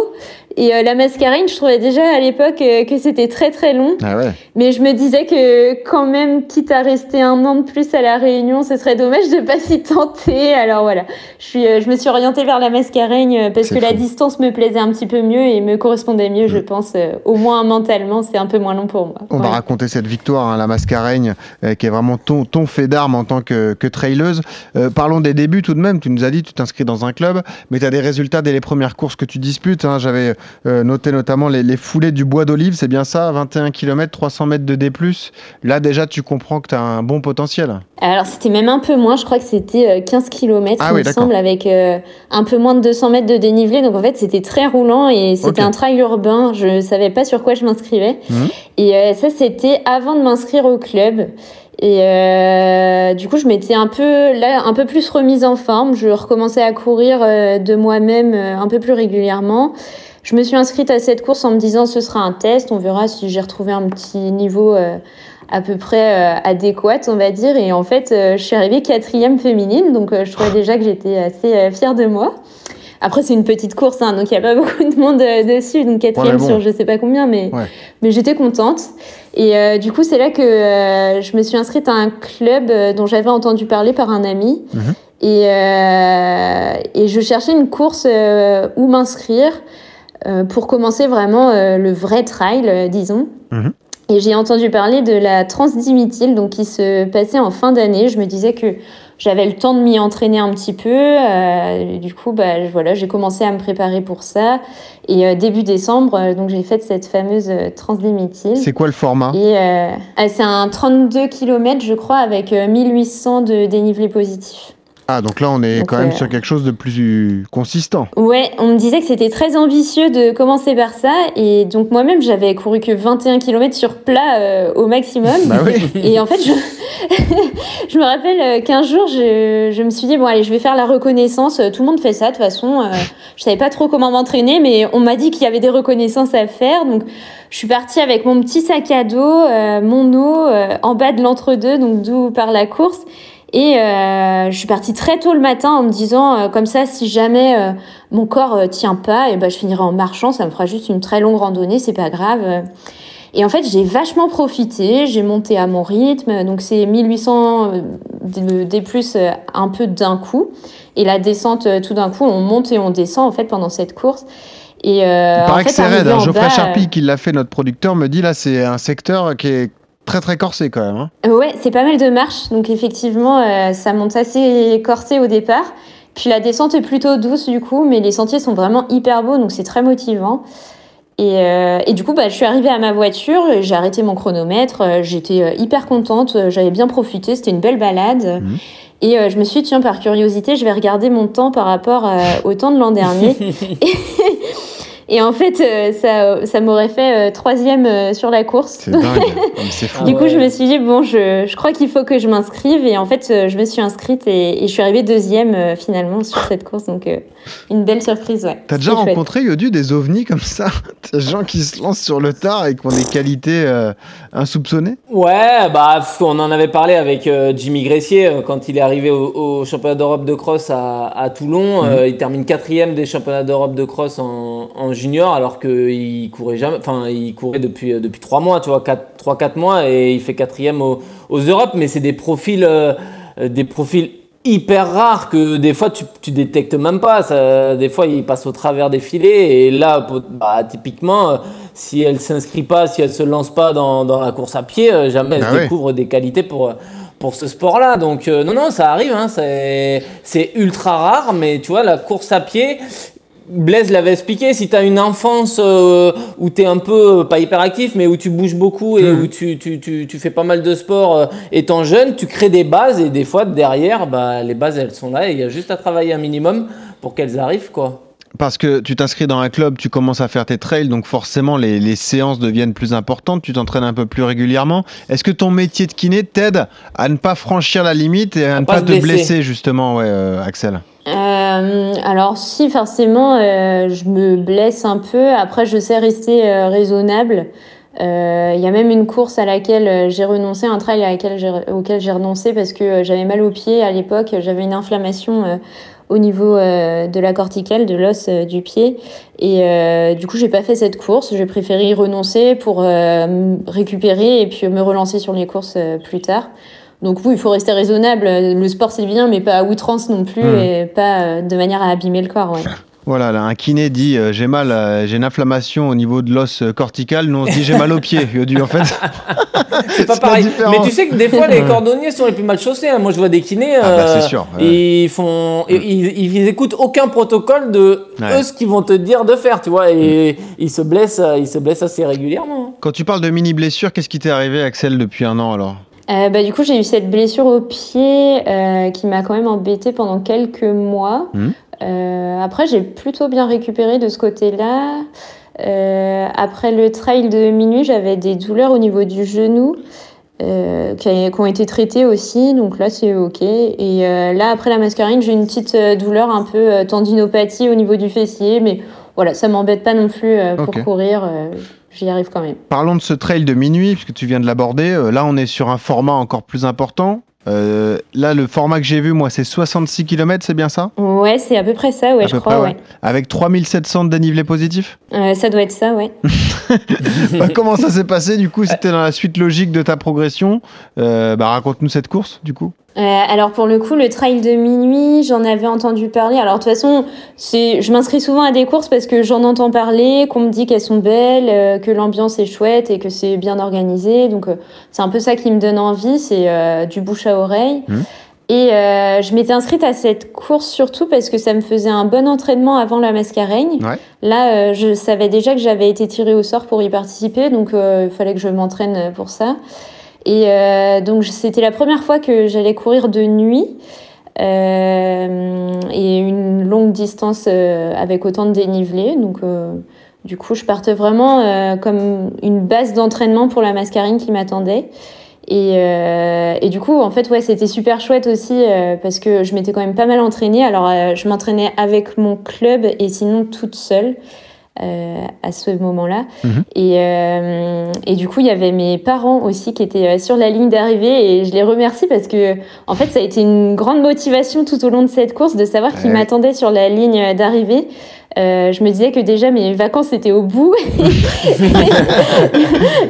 S7: Et euh, la mascarine, je trouvais déjà à l'époque euh, que c'était très très long.
S1: Ah ouais.
S7: Mais je me disais que quand même, quitte à rester un an de plus à la Réunion, ce serait dommage de pas s'y tenter. Alors voilà, je, suis, euh, je me suis orientée vers la mascaraigne euh, parce que la distance me plaisait un petit peu mieux et me correspondait mieux, je pense. euh, au moins mentalement, c'est un peu moins long pour moi.
S1: On va raconter cette victoire, hein, la Mascareigne, euh, qui est vraiment ton, ton fait d'armes en tant que, que traileuse. Parlons des débuts tout de même. Tu nous as dit, tu t'inscris dans un club, mais tu as des résultats dès les premières courses que tu disputes. hein. J'avais euh, noté notamment les, les foulées du Bois d'Olive, c'est bien ça 21 km, 300 mètres de D. Là, déjà, tu comprends que tu as un bon potentiel.
S7: Alors c'était même un peu moins, je crois que c'était euh, 15 km,
S1: Ah
S7: il
S1: oui,
S7: me semble, avec euh, un peu moins de 200 mètres de dénivelé. Donc en fait c'était très roulant et c'était un trail urbain. Je savais pas sur quoi je m'inscrivais.
S1: Mhm.
S7: Et euh, ça c'était avant de m'inscrire au club. Et euh, du coup je m'étais un peu là un peu plus remise en forme. Je recommençais à courir euh, de moi-même euh, un peu plus régulièrement. Je me suis inscrite à cette course en me disant ce sera un test, on verra si j'ai retrouvé un petit niveau euh, à peu près euh, adéquate, on va dire. Et en fait, euh, je suis arrivée quatrième féminine, donc je trouvais déjà que j'étais assez fière de moi. Après, c'est une petite course, hein, donc il n'y a pas beaucoup de monde dessus, donc quatrième
S1: Ouais, mais bon.
S7: sur je sais pas combien, mais,
S1: Ouais.
S7: mais j'étais contente. Et euh, du coup, c'est là que euh, je me suis inscrite à un club dont j'avais entendu parler par un ami.
S1: Mhm.
S7: Et, euh, et je cherchais une course où m'inscrire pour commencer vraiment euh, le vrai trail, euh, disons.
S1: Mhm.
S7: Et j'ai entendu parler de la Transdimitile, donc qui se passait en fin d'année. Je me disais que j'avais le temps de m'y entraîner un petit peu. euh, du coup, bah, voilà, j'ai commencé à me préparer pour ça. Et euh, début décembre, euh, donc j'ai fait cette fameuse euh, Transdimitile.
S1: C'est quoi le format?
S7: Euh, ah, c'est un 32 km, je crois, avec euh, 1800 de dénivelé positif.
S1: Ah, donc là, on est
S7: Donc,
S1: quand même
S7: euh,
S1: sur quelque chose de plus consistant.
S7: Ouais, on me disait que c'était très ambitieux de commencer par ça. Et donc moi-même, j'avais couru que 21 km sur plat euh, au maximum.
S1: Bah oui.
S7: Et en fait, je, je me rappelle euh, qu'un jour, je, je me suis dit, bon, allez, je vais faire la reconnaissance. Euh, Tout le monde fait ça, de toute façon. Euh, je savais pas trop comment m'entraîner, mais on m'a dit qu'il y avait des reconnaissances à faire. Donc, je suis partie avec mon petit sac à dos, euh, mon eau, euh, en bas de l'entre-deux, donc d'où par la course. Et euh, je suis partie très tôt le matin en me disant, euh, comme ça, si jamais euh, mon corps tient pas, et ben, je finirai en marchant, ça me fera juste une très longue randonnée, c'est pas grave. Et en fait, j'ai vachement profité, j'ai monté à mon rythme, donc c'est 1800 des plus un peu d'un coup. Et la descente, tout d'un coup, on monte et on descend en fait pendant cette course. Et euh,
S1: Il
S7: en
S1: paraît
S7: fait,
S1: que c'est raide. hein. Geoffrey
S7: bas,
S1: Charpie, qui l'a fait, notre producteur, me dit là, c'est un secteur qui est très très corsé quand même. hein.
S7: Euh, Ouais, c'est pas mal de marches, donc effectivement, euh, ça monte assez corsé au départ. Puis la descente est plutôt douce du coup, mais les sentiers sont vraiment hyper beaux, donc c'est très motivant. Et, euh, et du coup, bah, je suis arrivée à ma voiture, j'ai arrêté mon chronomètre, j'étais hyper contente, j'avais bien profité, c'était une belle balade. Et euh, je me suis dit, tiens, par curiosité, je vais regarder mon temps par rapport euh, au temps de l'an dernier. Et en fait, euh, ça, ça m'aurait fait euh, troisième euh, sur la course.
S1: C'est dingue. Mais c'est fou.
S7: Du coup, je me suis dit, bon, je, je crois qu'il faut que je m'inscrive. Et en fait, euh, je me suis inscrite et, et je suis arrivée deuxième euh, finalement sur cette course. Donc, euh, une belle surprise, ouais.
S1: T'as déjà
S7: chouette.
S1: rencontré, Yodu, des ovnis comme ça Des gens qui se lancent sur le tard et qui ont des qualités euh, insoupçonnées
S2: Ouais, bah on en avait parlé avec euh, Jimmy Gressier euh, quand il est arrivé au, au championnat d'Europe de cross à, à Toulon.
S1: Mhm.
S2: Euh, il termine quatrième des championnats d'Europe de cross en, en junior alors qu'il courait jamais, enfin il courait depuis depuis trois mois, tu vois, quatre, trois quatre mois et il fait quatrième aux, aux Europes. Mais c'est des profils, des profils hyper rares que des fois tu, tu détectes même pas. Ça, des fois il passe au travers des filets et là, bah, typiquement, euh, si elle s'inscrit pas, si elle se lance pas dans, dans la course à pied, euh, jamais elle
S1: Ah ouais.
S2: découvre des qualités pour pour ce sport-là. Donc euh, non non, ça arrive. Hein, c'est c'est ultra rare, mais tu vois la course à pied. Blaise l'avait expliqué, si tu as une enfance euh, où tu es un peu, euh, pas hyper actif, mais où tu bouges beaucoup et
S1: Mhm.
S2: où tu, tu, tu, tu fais pas mal de sport euh, étant jeune, tu crées des bases et des fois derrière, bah, les bases elles sont là et il y a juste à travailler un minimum pour qu'elles arrivent. quoi.
S1: Parce que tu t'inscris dans un club, tu commences à faire tes trails, donc forcément les, les séances deviennent plus importantes, tu t'entraînes un peu plus régulièrement. Est-ce que ton métier de kiné t'aide à ne pas franchir la limite et à, ne
S2: pas
S1: te
S2: blesser.
S1: blesser justement, ouais, Axel
S7: Euh, alors si forcément euh, je me blesse un peu, après je sais rester euh, raisonnable. Euh, Il y a même une course à laquelle euh, j'ai renoncé, un trail à laquelle j'ai- auquel j'ai renoncé parce que euh, j'avais mal au pied à l'époque, j'avais une inflammation au niveau de la corticale, de l'os du pied. Et du coup, j'ai pas fait cette course. J'ai préféré y renoncer pour récupérer et puis me relancer sur les courses plus tard. Donc oui, il faut rester raisonnable. Le sport c'est bien, mais pas à outrance non plus
S1: Mhm.
S7: et pas euh, de manière à abîmer le corps. Ouais.
S1: Voilà, là, un kiné dit euh, j'ai mal, euh, j'ai une inflammation au niveau de l'os cortical. Nous on se dit j'ai mal au pied. En fait,
S2: C'est pas pareil. Mais tu sais que des fois, les cordonniers sont les plus mal chaussés. hein. Moi, je vois des kinés.
S1: Ah bah, c'est sûr.
S2: Ils font, ils, ils, ils écoutent aucun protocole de
S1: Ouais.
S2: eux ce qu'ils vont te dire de faire, tu vois. Et ils se blessent, ils se blessent assez régulièrement. hein.
S1: quand tu parles de mini blessure, qu'est-ce qui t'est arrivé, Axel, depuis un an alors?
S7: Euh, bah, du coup, j'ai eu cette blessure au pied euh, qui m'a quand même embêtée pendant quelques mois.
S1: Mhm.
S7: Euh, après, j'ai plutôt bien récupéré de ce côté-là. Après le trail de minuit, j'avais des douleurs au niveau du genou euh, qui, a- qui ont été traitées aussi. Donc là, c'est OK. Et euh, là, après la mascarine, j'ai une petite douleur un peu euh, tendinopathie au niveau du fessier. Mais voilà, ça m'embête pas non plus pour courir. Euh, J'y arrive quand même.
S1: Parlons de ce trail de minuit, puisque tu viens de l'aborder. Euh, là, on est sur un format encore plus important. Euh, là, le format que j'ai vu, moi, c'est 66 km, c'est bien ça?
S7: Ouais, c'est à peu près ça, ouais,
S1: À
S7: je crois,
S1: près,
S7: ouais.
S1: Avec 3700 de dénivelé positif?
S7: Euh, ça doit être ça, ouais.
S1: Bah, Comment ça s'est passé Du coup, c'était dans la suite logique de ta progression? Euh, bah, Raconte-nous cette course, du coup.
S7: Euh, alors pour le coup, le trail de minuit, j'en avais entendu parler. Alors de toute façon, c'est, je m'inscris souvent à des courses parce que j'en entends parler, qu'on me dit qu'elles sont belles, euh, que l'ambiance est chouette et que c'est bien organisé. Donc euh, c'est un peu ça qui me donne envie, c'est du bouche à oreille.
S1: Mhm.
S7: Et je m'étais inscrite à cette course surtout parce que ça me faisait un bon entraînement avant la mascareigne.
S1: Ouais.
S7: Là, je savais déjà que j'avais été tirée au sort pour y participer, donc il fallait que je m'entraîne pour ça. Et euh, donc c'était la première fois que j'allais courir de nuit euh, et une longue distance euh, avec autant de dénivelé. Donc du coup, je partais vraiment comme une base d'entraînement pour la mascarine qui m'attendait. Et, et du coup, en fait, ouais, c'était super chouette aussi parce que je m'étais quand même pas mal entraînée. Alors, je m'entraînais avec mon club et sinon toute seule euh, à ce moment-là.
S1: Mhm.
S7: Et, euh, et du coup, il y avait mes parents aussi qui étaient euh, sur la ligne d'arrivée et je les remercie parce que, en fait, ça a été une grande motivation tout au long de cette course de savoir qu'ils
S1: Ouais.
S7: m'attendaient sur la ligne d'arrivée. Euh, je me disais que déjà mes vacances étaient au bout.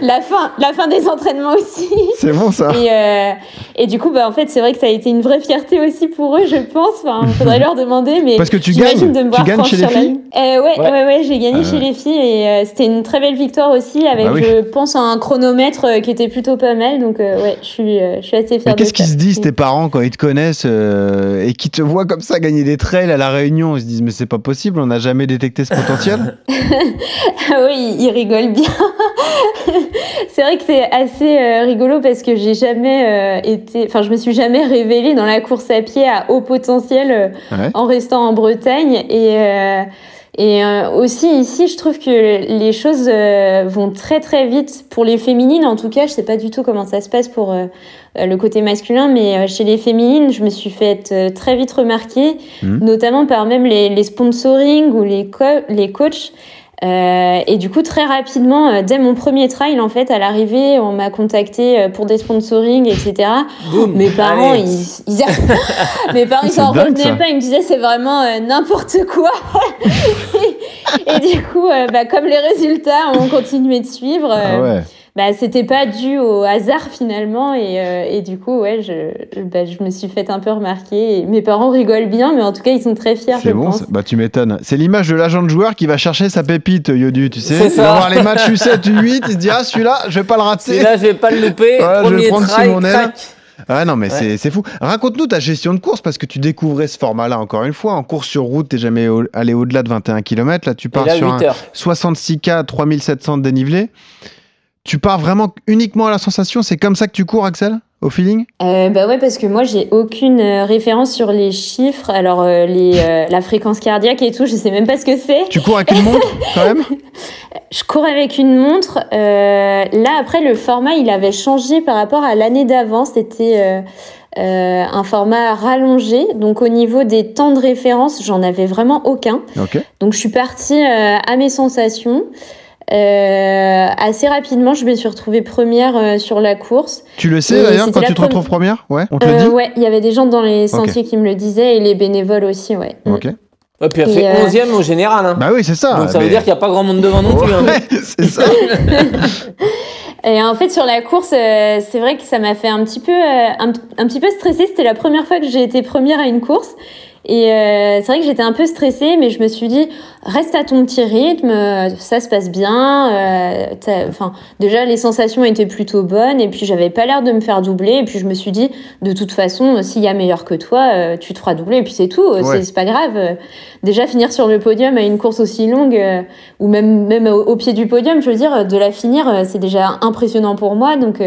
S7: la, fin, la fin des entraînements aussi.
S1: C'est bon, ça
S7: Et, euh, et du coup, bah, en fait, c'est vrai que ça a été une vraie fierté aussi pour eux, je pense. Enfin, faudrait leur demander. Mais
S1: Parce que tu gagnes.
S7: de me
S1: Tu gagnes chez les filles.
S7: Euh, ouais,
S2: Ouais.
S7: ouais, ouais, j'ai gagné
S1: Ah
S7: chez les filles et euh, c'était une très belle victoire aussi avec,
S1: bah oui.
S7: je pense, un chronomètre qui était plutôt pas mal. Donc, euh, ouais, je suis, euh, je suis assez fière
S1: qu'est-ce qu'ils se disent, tes parents, quand ils te connaissent euh, et qui te voient comme ça gagner des trails à la Réunion? Ils se disent, mais c'est pas possible, on n'a jamais détecté ce potentiel
S7: Ah oui, il rigole bien. c'est vrai que c'est assez euh, rigolo parce que j'ai jamais euh, été, enfin, je me suis jamais révélée dans la course à pied à haut potentiel euh,
S1: Ouais.
S7: en restant en Bretagne et euh, et euh, aussi ici, je trouve que les choses euh, vont très très vite pour les féminines. En tout cas, je sais pas du tout comment ça se passe pour euh, le côté masculin, mais euh, chez les féminines, je me suis fait euh, très vite remarquer,
S1: Mhm.
S7: notamment par même les, les sponsoring ou les, co- les coachs. Euh, et du coup, très rapidement, euh, dès mon premier trail, en fait, à l'arrivée, on m'a contacté euh, pour des sponsoring, etc.
S2: Boum.
S7: Mes parents,
S2: Allez.
S7: ils, ils a- mes parents, ils
S1: C'est
S7: s'en revenaient pas. Ils me disaient, c'est vraiment euh, n'importe quoi. et du coup, euh, bah, comme les résultats ont continué de suivre, euh,
S1: Ah ouais.
S7: Bah, c'était pas dû au hasard finalement. Et, euh, et du coup, ouais, je, bah, je me suis fait un peu remarquer. Et mes parents rigolent bien, mais en tout cas, ils sont très fiers, je
S1: C'est bon,
S7: pense.
S1: ça- bah tu m'étonnes. C'est l'image de l'agent de joueur qui va chercher sa pépite, Yodu, tu sais.
S2: C'est
S1: Il va voir les matchs U7, U8, il se dit, ah celui-là, je vais pas le rater.
S2: Celui-là, je vais pas le louper.
S1: Ouais, je vais prendre
S2: trail,
S1: mon aile.
S2: crac.
S1: Ah non, mais
S2: Ouais.
S1: c'est- c'est fou. Raconte-nous ta gestion de course parce que tu découvrais ce format-là encore une fois. En course sur route, t'es jamais au- allé au-delà de 21 km. Là, tu pars
S2: là,
S1: sur
S2: 8
S1: un
S2: heures.
S1: 66K, 3700 de dénivelé. Tu pars vraiment uniquement à la sensation. C'est comme ça que tu cours, Axel au feeling?
S7: Euh, Bah ouais, parce que moi, j'ai aucune euh, référence sur les chiffres. Alors, euh, les, euh, la fréquence cardiaque et tout, je sais même pas ce que c'est.
S1: Tu cours avec une montre, quand même?
S7: Je cours avec une montre. Là, après, le format, il avait changé par rapport à l'année d'avant. C'était un format rallongé. Donc, au niveau des temps de référence, j'en avais vraiment aucun. Donc, je suis partie à mes sensations. Euh, assez rapidement, je me suis retrouvée première euh, sur la course.
S1: Tu le sais d'ailleurs quand tu te retrouves première Ouais, on te le
S7: Euh,
S1: dit
S7: Ouais, il y avait des gens dans les sentiers qui me le disaient et les bénévoles aussi, ouais. Mm.
S1: Ok.
S2: Ouais, puis elle
S7: Et,
S2: fait
S7: euh,
S2: 11ème au général. Hein.
S1: Bah oui, c'est ça.
S2: Donc ça veut dire qu'il n'y a pas grand monde devant non plus. hein.
S1: Ouais, c'est ça.
S7: Et en fait, sur la course, euh, c'est vrai que ça m'a fait un petit peu, euh, un, un petit peu stressée. C'était la première fois que j'ai été première à une course. Et euh, c'est vrai que j'étais un peu stressée, mais je me suis dit, reste à ton petit rythme, ça se passe bien. euh, déjà, les sensations étaient plutôt bonnes, et puis j'avais pas l'air de me faire doubler. Et puis je me suis dit, de toute façon, s'il y a meilleur que toi, euh, tu te feras doubler, et puis c'est tout.
S1: Ouais.
S7: C'est pas grave. Déjà, finir sur le podium à une course aussi longue, ou même, même au, au pied du podium, je veux dire, de la finir, c'est déjà impressionnant pour moi. Donc,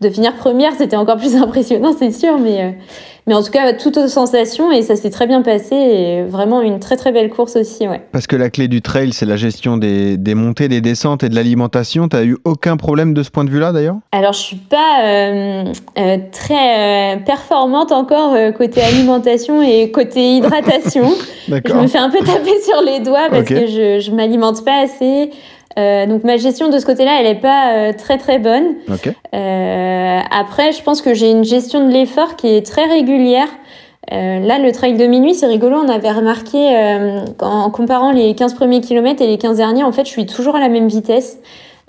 S7: de finir première, c'était encore plus impressionnant, c'est sûr. Mais, mais en tout cas, toute aux sensations, et ça s'est très bien passé. Et vraiment une très très belle course aussi, ouais.
S1: Parce que la clé du trail, c'est la gestion des, des montées, des descentes et de l'alimentation. T'as eu aucun problème de ce point de vue-là d'ailleurs?
S7: Alors, je suis pas euh, euh, très euh, performante encore côté alimentation et côté hydratation. Je me fais un peu taper sur les doigts parce que je, je m'alimente pas assez. Euh, donc ma gestion de ce côté-là, elle est pas euh, très très bonne. Euh, après, je pense que j'ai une gestion de l'effort qui est très régulière. Là, le trail de minuit, c'est rigolo. On avait remarqué en comparant les 15 premiers kilomètres et les 15 derniers, en fait, je suis toujours à la même vitesse.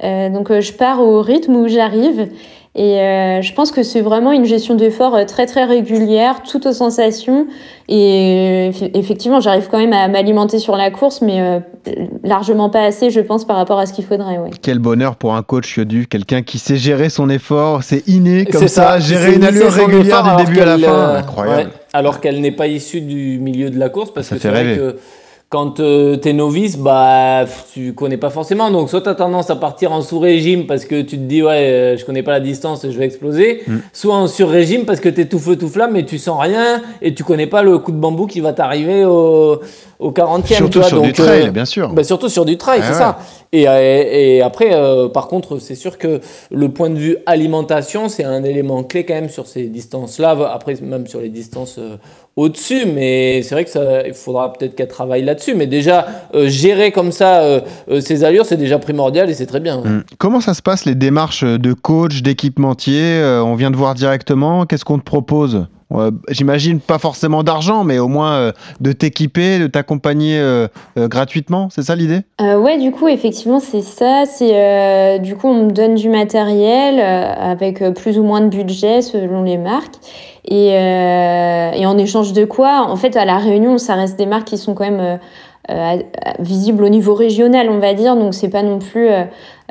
S7: Donc, je pars au rythme où j'arrive. Et euh, je pense que c'est vraiment une gestion d'effort euh, très très régulière, tout aux sensations. Et euh, effectivement, j'arrive quand même à m'alimenter sur la course, mais euh, largement pas assez, je pense, par rapport à ce qu'il faudrait. Ouais.
S1: Quel bonheur pour un coach Yodu, quelqu'un qui sait gérer son effort, c'est inné comme ça, gérer une allure régulière
S2: effort
S1: du début à la fin,
S2: euh,
S1: incroyable.
S2: ouais, alors qu'elle n'est pas issue du milieu de la course, parce
S1: Ça
S2: que
S1: fait
S2: c'est vrai
S1: rêver.
S2: que quand tu t'es novice, bah tu connais pas forcément. Donc soit t'as tendance à partir en sous-régime parce que tu te dis ouais euh, je connais pas la distance, je vais exploser.
S1: Mm.
S2: Soit en sur-régime parce que t'es tout feu tout flamme et tu sens rien et tu connais pas le coup de bambou qui va t'arriver au, au 40e. tu
S1: Surtout
S2: vois.
S1: sur du trail,
S2: euh,
S1: bien sûr.
S2: bah, surtout sur du trail,
S1: Ah
S2: c'est
S1: ouais.
S2: ça. Et, euh, et après, euh, par contre, c'est sûr que le point de vue alimentation, c'est un élément clé quand même sur ces distances-là. Après, même sur les distances euh, au-dessus, mais c'est vrai que ça, il faudra peut-être qu'elle travaille là-dessus. Mais déjà, euh, gérer comme ça euh, euh, ses allures, c'est déjà primordial et c'est très bien.
S1: Mm. Comment ça se passe les démarches de coach, d'équipementier Euh, On vient de voir directement. Qu'est-ce qu'on te propose? Euh, J'imagine pas forcément d'argent, mais au moins euh, de t'équiper, de t'accompagner euh, euh, gratuitement. C'est ça l'idée?
S7: Ouais, du coup, effectivement, c'est ça. C'est du coup, on me donne du matériel avec plus ou moins de budget selon les marques. Et, en échange de quoi, en fait, à la Réunion, ça reste des marques qui sont quand même visibles au niveau régional, on va dire. Donc, c'est pas non plus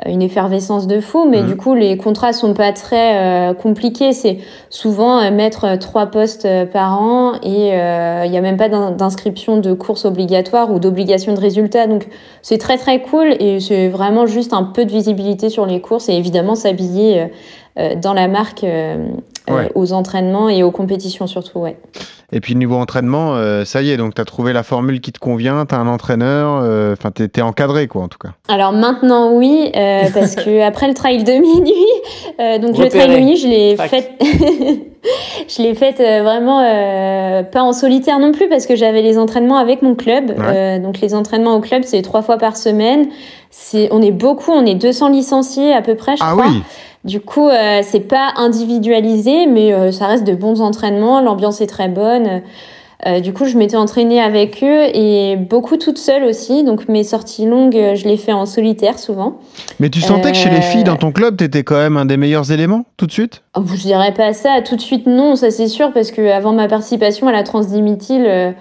S7: une effervescence de fou, mais
S1: Mhm.
S7: du coup, les contrats sont pas très euh, compliqués. C'est souvent euh, mettre euh, trois postes par an et euh, il y a même pas d'in- d'inscription de course obligatoire ou d'obligation de résultat. Donc, c'est très très cool et c'est vraiment juste un peu de visibilité sur les courses et évidemment s'habiller dans la marque euh, euh,
S1: Ouais.
S7: aux entraînements et aux compétitions surtout. Ouais.
S1: Et puis niveau entraînement, euh, ça y est, donc tu as trouvé la formule qui te convient, tu as un entraîneur, euh, enfin tu es, encadré quoi en tout cas.
S7: Alors maintenant oui, euh, parce que après le trail de minuit, euh, donc le trail de minuit, je l'ai fait, je l'ai faite euh, vraiment euh, pas en solitaire non plus parce que j'avais les entraînements avec mon club.
S1: Ouais.
S7: Euh, donc les entraînements au club, c'est trois fois par semaine. C'est, on est beaucoup, on est 200 licenciés à peu près, je
S1: Ah
S7: crois.
S1: oui
S7: Du coup, euh, c'est pas individualisé, mais euh, ça reste de bons entraînements. L'ambiance est très bonne. Euh, du coup, je m'étais entraînée avec eux et beaucoup toute seule aussi. Donc, mes sorties longues, je les fais en solitaire souvent.
S1: Mais tu sentais que chez les filles dans ton club, tu étais quand même un des meilleurs éléments tout de suite?
S7: Oh, je dirais pas ça tout de suite, non, ça c'est sûr, parce que avant ma participation à la Transdiméthyle, euh,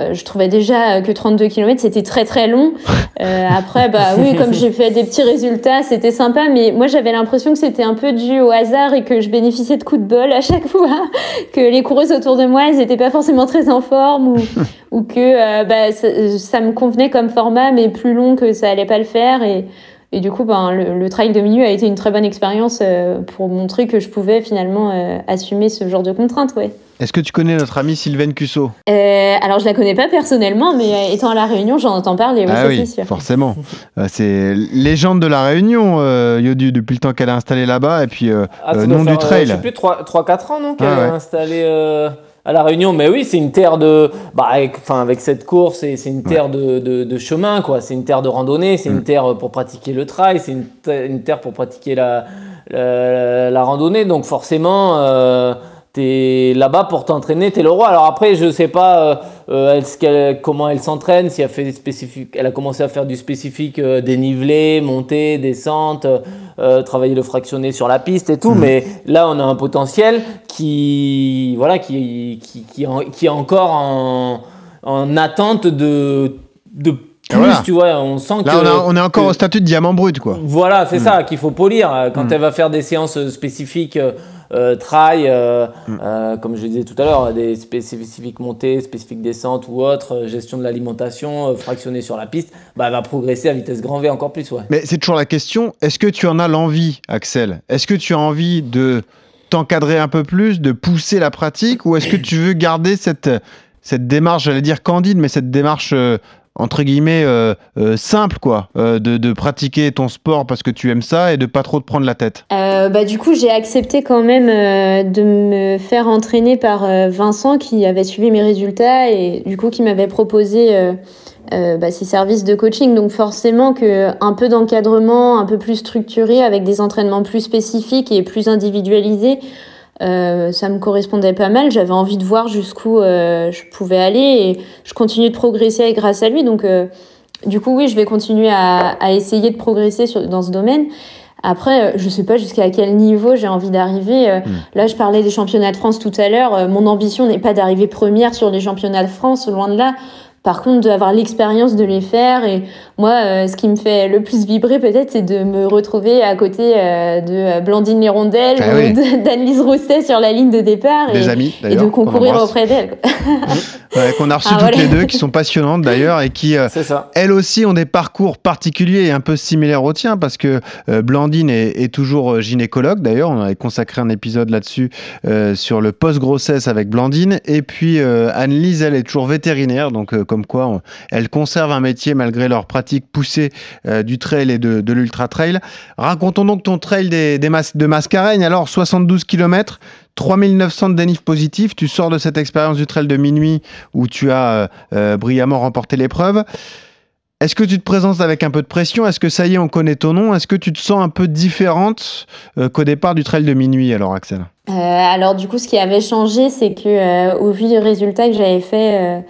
S7: euh, je trouvais déjà que 32 km c'était très très long. Euh, après, bah oui, comme j'ai fait des petits résultats, c'était sympa, mais moi j'avais l'impression que c'était un peu dû au hasard et que je bénéficiais de coups de bol à chaque fois, que les coureuses autour de moi, elles étaient pas forcément très en forme ou, ou que euh, bah, ça, ça me convenait comme format, mais plus long que ça allait pas le faire et Et du coup, ben, le, le trail de minuit a été une très bonne expérience euh, pour montrer que je pouvais finalement euh, assumer ce genre de contraintes. Ouais.
S1: Est-ce que tu connais notre amie Sylvaine Cusso?
S7: Euh, alors, je la connais pas personnellement, mais euh, étant à La Réunion, j'en entends parler. Oui,
S1: Ah oui,
S7: sûr.
S1: forcément. C'est légende de la Réunion, euh, Yodu, depuis le temps qu'elle est installée là-bas, et puis euh,
S2: Ah,
S1: euh, nom
S2: faire,
S1: du
S2: euh,
S1: trail.
S2: je sais plus, 3-4 ans, non Qu'elle
S1: Ah ouais.
S2: est installée euh, à La Réunion. Mais oui, c'est une terre de. Bah, avec, enfin, avec cette course, c'est c'est une terre de, de, de chemin, quoi. C'est une terre de randonnée, c'est
S1: Mm.
S2: une terre pour pratiquer le trail, c'est une, te- une terre pour pratiquer la, la, la randonnée. Donc, forcément. Euh, T'es là-bas pour t'entraîner, t'es le roi. Alors après, je sais pas euh, euh, elle- comment elle s'entraîne, si elle fait des spécifiques. Elle a commencé à faire du spécifique euh, dénivelé, montée, descente, euh, travailler le fractionné sur la piste et tout. Mais là, on a un potentiel qui, voilà, qui, qui, qui, en- qui est encore en, en attente de, de plus.
S1: Voilà.
S2: Tu vois, on sent
S1: Là,
S2: que
S1: on, a- on est encore
S2: que-
S1: au statut de diamant brut, quoi.
S2: voilà, c'est
S1: Mm.
S2: ça qu'il faut polir. Euh, Quand
S1: Mm.
S2: elle va faire des séances spécifiques, euh, trail, euh,
S1: Mm.
S2: euh, comme je disais tout à l'heure, des spécifiques montées, spécifiques descentes ou autres, euh, gestion de l'alimentation, fractionnée sur la piste, bah, elle va progresser à vitesse grand V encore plus. Ouais.
S1: Mais c'est toujours la question, est-ce que tu en as l'envie, Axel? Est-ce que tu as envie de t'encadrer un peu plus, de pousser la pratique, ou est-ce que tu veux garder cette, cette démarche, j'allais dire candide, mais cette démarche entre guillemets euh, euh, simple, quoi, euh, de, pratiquer ton sport parce que tu aimes ça et de pas trop te prendre la tête
S7: bah, du coup, j'ai accepté quand même de me faire entraîner par Vincent qui avait suivi mes résultats et du coup qui m'avait proposé bah, ses services de coaching. Donc forcément que un peu d'encadrement, un peu plus structuré avec des entraînements plus spécifiques et plus individualisés, euh, ça me correspondait pas mal. J'avais envie de voir jusqu'où euh, je pouvais aller et je continue de progresser grâce à lui. Donc euh, du coup, oui, je vais continuer à, à essayer de progresser sur, dans ce domaine. Après, euh, je sais pas jusqu'à quel niveau j'ai envie d'arriver. Euh, Là, je parlais des championnats de France tout à l'heure. Euh, mon ambition n'est pas d'arriver première sur les championnats de France, loin de là. Par contre, d'avoir l'expérience de les faire. Et moi, euh, ce qui me fait le plus vibrer, peut-être, c'est de me retrouver à côté euh, de euh, Blandine Lérondelle
S1: Ah
S7: ou
S1: oui.
S7: d'Anne-Lise Rousset sur la ligne de départ.
S1: Des
S7: et,
S1: amis,
S7: et de concourir auprès.
S1: Ouais, qu'on a reçu
S7: Ah,
S1: toutes
S7: voilà.
S1: les deux, qui sont passionnantes d'ailleurs, et qui, euh,
S2: C'est ça.
S1: elles aussi, ont des parcours particuliers et un peu similaires au tien, parce que euh, Blandine est, est toujours gynécologue, d'ailleurs, on avait consacré un épisode là-dessus euh, sur le post-grossesse avec Blandine, et puis euh, Anne-Lise, elle est toujours vétérinaire, donc euh, comme quoi, on- elle conserve un métier malgré leur pratique poussée euh, du trail et de, l'ultra-trail. Racontons donc ton trail de Mascareigne, alors 72 km, 3900 de dénif positif, tu sors de cette expérience du trail de minuit où tu as euh, euh, brillamment remporté l'épreuve. Est-ce que tu te présentes avec un peu de pression? Est-ce que ça y est, on connaît ton nom? Est-ce que tu te sens un peu différente qu'au départ du trail de minuit, alors Axel?
S7: Alors du coup, ce qui avait changé, c'est que au vu des résultats que j'avais fait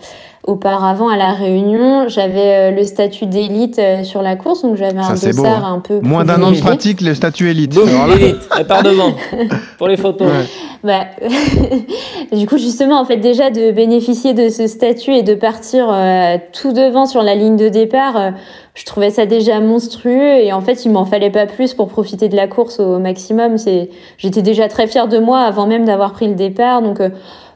S7: auparavant à la Réunion, j'avais euh, le statut d'élite euh, sur la course, donc j'avais un
S1: Ça, c'est beau,
S7: dossard
S1: hein.
S7: un peu
S1: Moins d'un an de pratique, le statut élite.
S2: Boum, élite, elle part devant pour les photos.
S7: Bah, du coup, justement, en fait, déjà de bénéficier de ce statut et de partir euh, tout devant sur la ligne de départ, euh, je trouvais ça déjà monstrueux. Et en fait, il m'en fallait pas plus pour profiter de la course au maximum. C'est, j'étais déjà très fière de moi avant même d'avoir pris le départ. Donc, euh,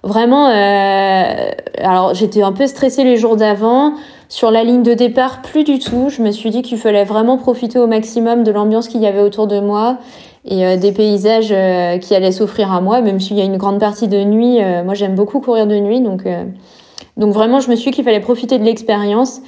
S7: vraiment, euh, alors j'étais un peu stressée les jours d'avant. Sur la ligne de départ, plus du tout. Je me suis dit qu'il fallait vraiment profiter au maximum de l'ambiance qu'il y avait autour de moi et euh, des paysages euh, qui allaient s'offrir à moi, même s'il y a une grande partie de nuit. moi, j'aime beaucoup courir de nuit, donc, donc vraiment, je me suis dit qu'il fallait profiter de l'expérience.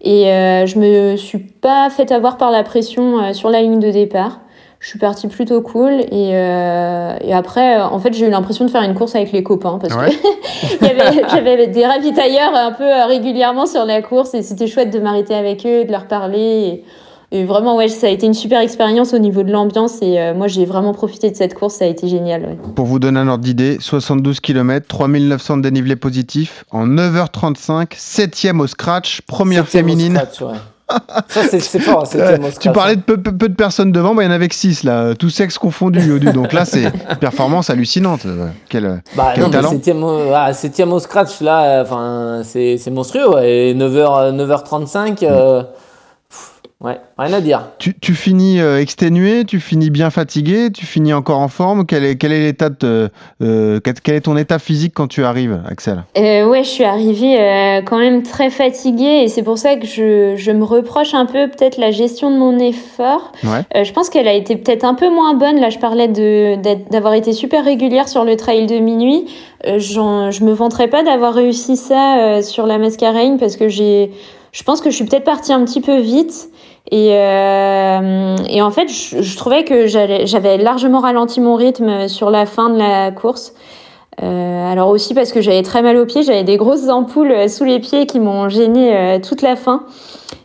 S7: Et je me suis pas fait avoir par la pression sur la ligne de départ. Je suis partie plutôt cool et, euh, et après, euh, en fait, j'ai eu l'impression de faire une course avec les copains parce
S1: Ouais.
S7: que il y avait- j'avais des ravitailleurs un peu euh, régulièrement sur la course et c'était chouette de m'arrêter avec eux, de leur parler. Et, et vraiment, ouais, ça a été une super expérience au niveau de l'ambiance et euh, moi, j'ai vraiment profité de cette course, ça a été génial. ouais.
S1: Pour vous donner un ordre d'idée, 72 km, 3900 de dénivelé positif, en 9h35, 7ème au scratch, première
S2: Septième au
S1: féminine.
S2: scratch, ouais. Ça, c'est fort,
S1: tu parlais de peu, peu- peu de personnes devant, bah, il y en avait que 6 là, tous sexes confondus. Donc là, c'est une performance hallucinante. Euh, Quel,
S2: Bah
S1: quel
S2: non,
S1: talent.
S2: septième, au- ah, septième au scratch, là, euh, enfin, c'est monstrueux, ouais. Et 9h, 9h35, euh, pff, Ouais, rien à dire.
S1: Tu, tu finis euh, exténué, tu finis bien fatigué, tu finis encore en forme. Quel est, quel est l'état de, euh, quel quel est ton état physique quand tu arrives, Axel?
S7: Euh, ouais, je suis arrivée euh, quand même très fatiguée et c'est pour ça que je, je me reproche un peu peut-être la gestion de mon effort.
S1: Ouais.
S7: Euh, je pense qu'elle a été peut-être un peu moins bonne. Là, je parlais de- d'être- d'avoir été super régulière sur le trail de minuit. Euh, je me vanterais pas d'avoir réussi ça euh, sur la Mascareigne parce que j'ai, je pense que je suis peut-être partie un petit peu vite. Et, euh, et en fait, je, trouvais que j'avais largement ralenti mon rythme sur la fin de la course. Euh, alors aussi parce que j'avais très mal aux pieds, j'avais des grosses ampoules euh, sous les pieds qui m'ont gêné toute la fin.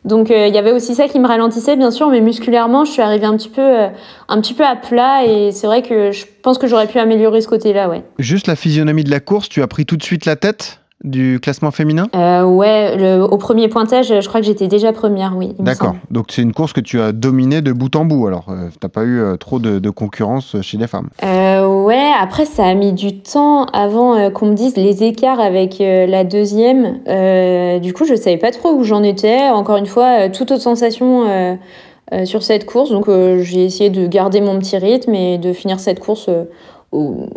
S7: Donc il y avait aussi ça qui me ralentissait bien sûr, mais musculairement je suis arrivée un petit peu, un petit peu à plat et c'est vrai que je pense que j'aurais pu améliorer ce côté-là, ouais.
S1: Juste la physionomie de la course, tu as pris tout de suite la tête? Du classement féminin?
S7: Euh, ouais, le- au premier pointage, je crois que j'étais déjà première, oui.
S1: D'accord. Donc c'est une course que tu as dominée de bout en bout. Alors, euh, t'as pas eu euh, trop de, de concurrence chez les femmes?
S7: Euh, ouais, après ça a mis du temps avant qu'on me dise les écarts avec la deuxième. Du coup, je savais pas trop où j'en étais. Encore une fois, toute autre sensation sur cette course. Donc j'ai essayé de garder mon petit rythme et de finir cette course au-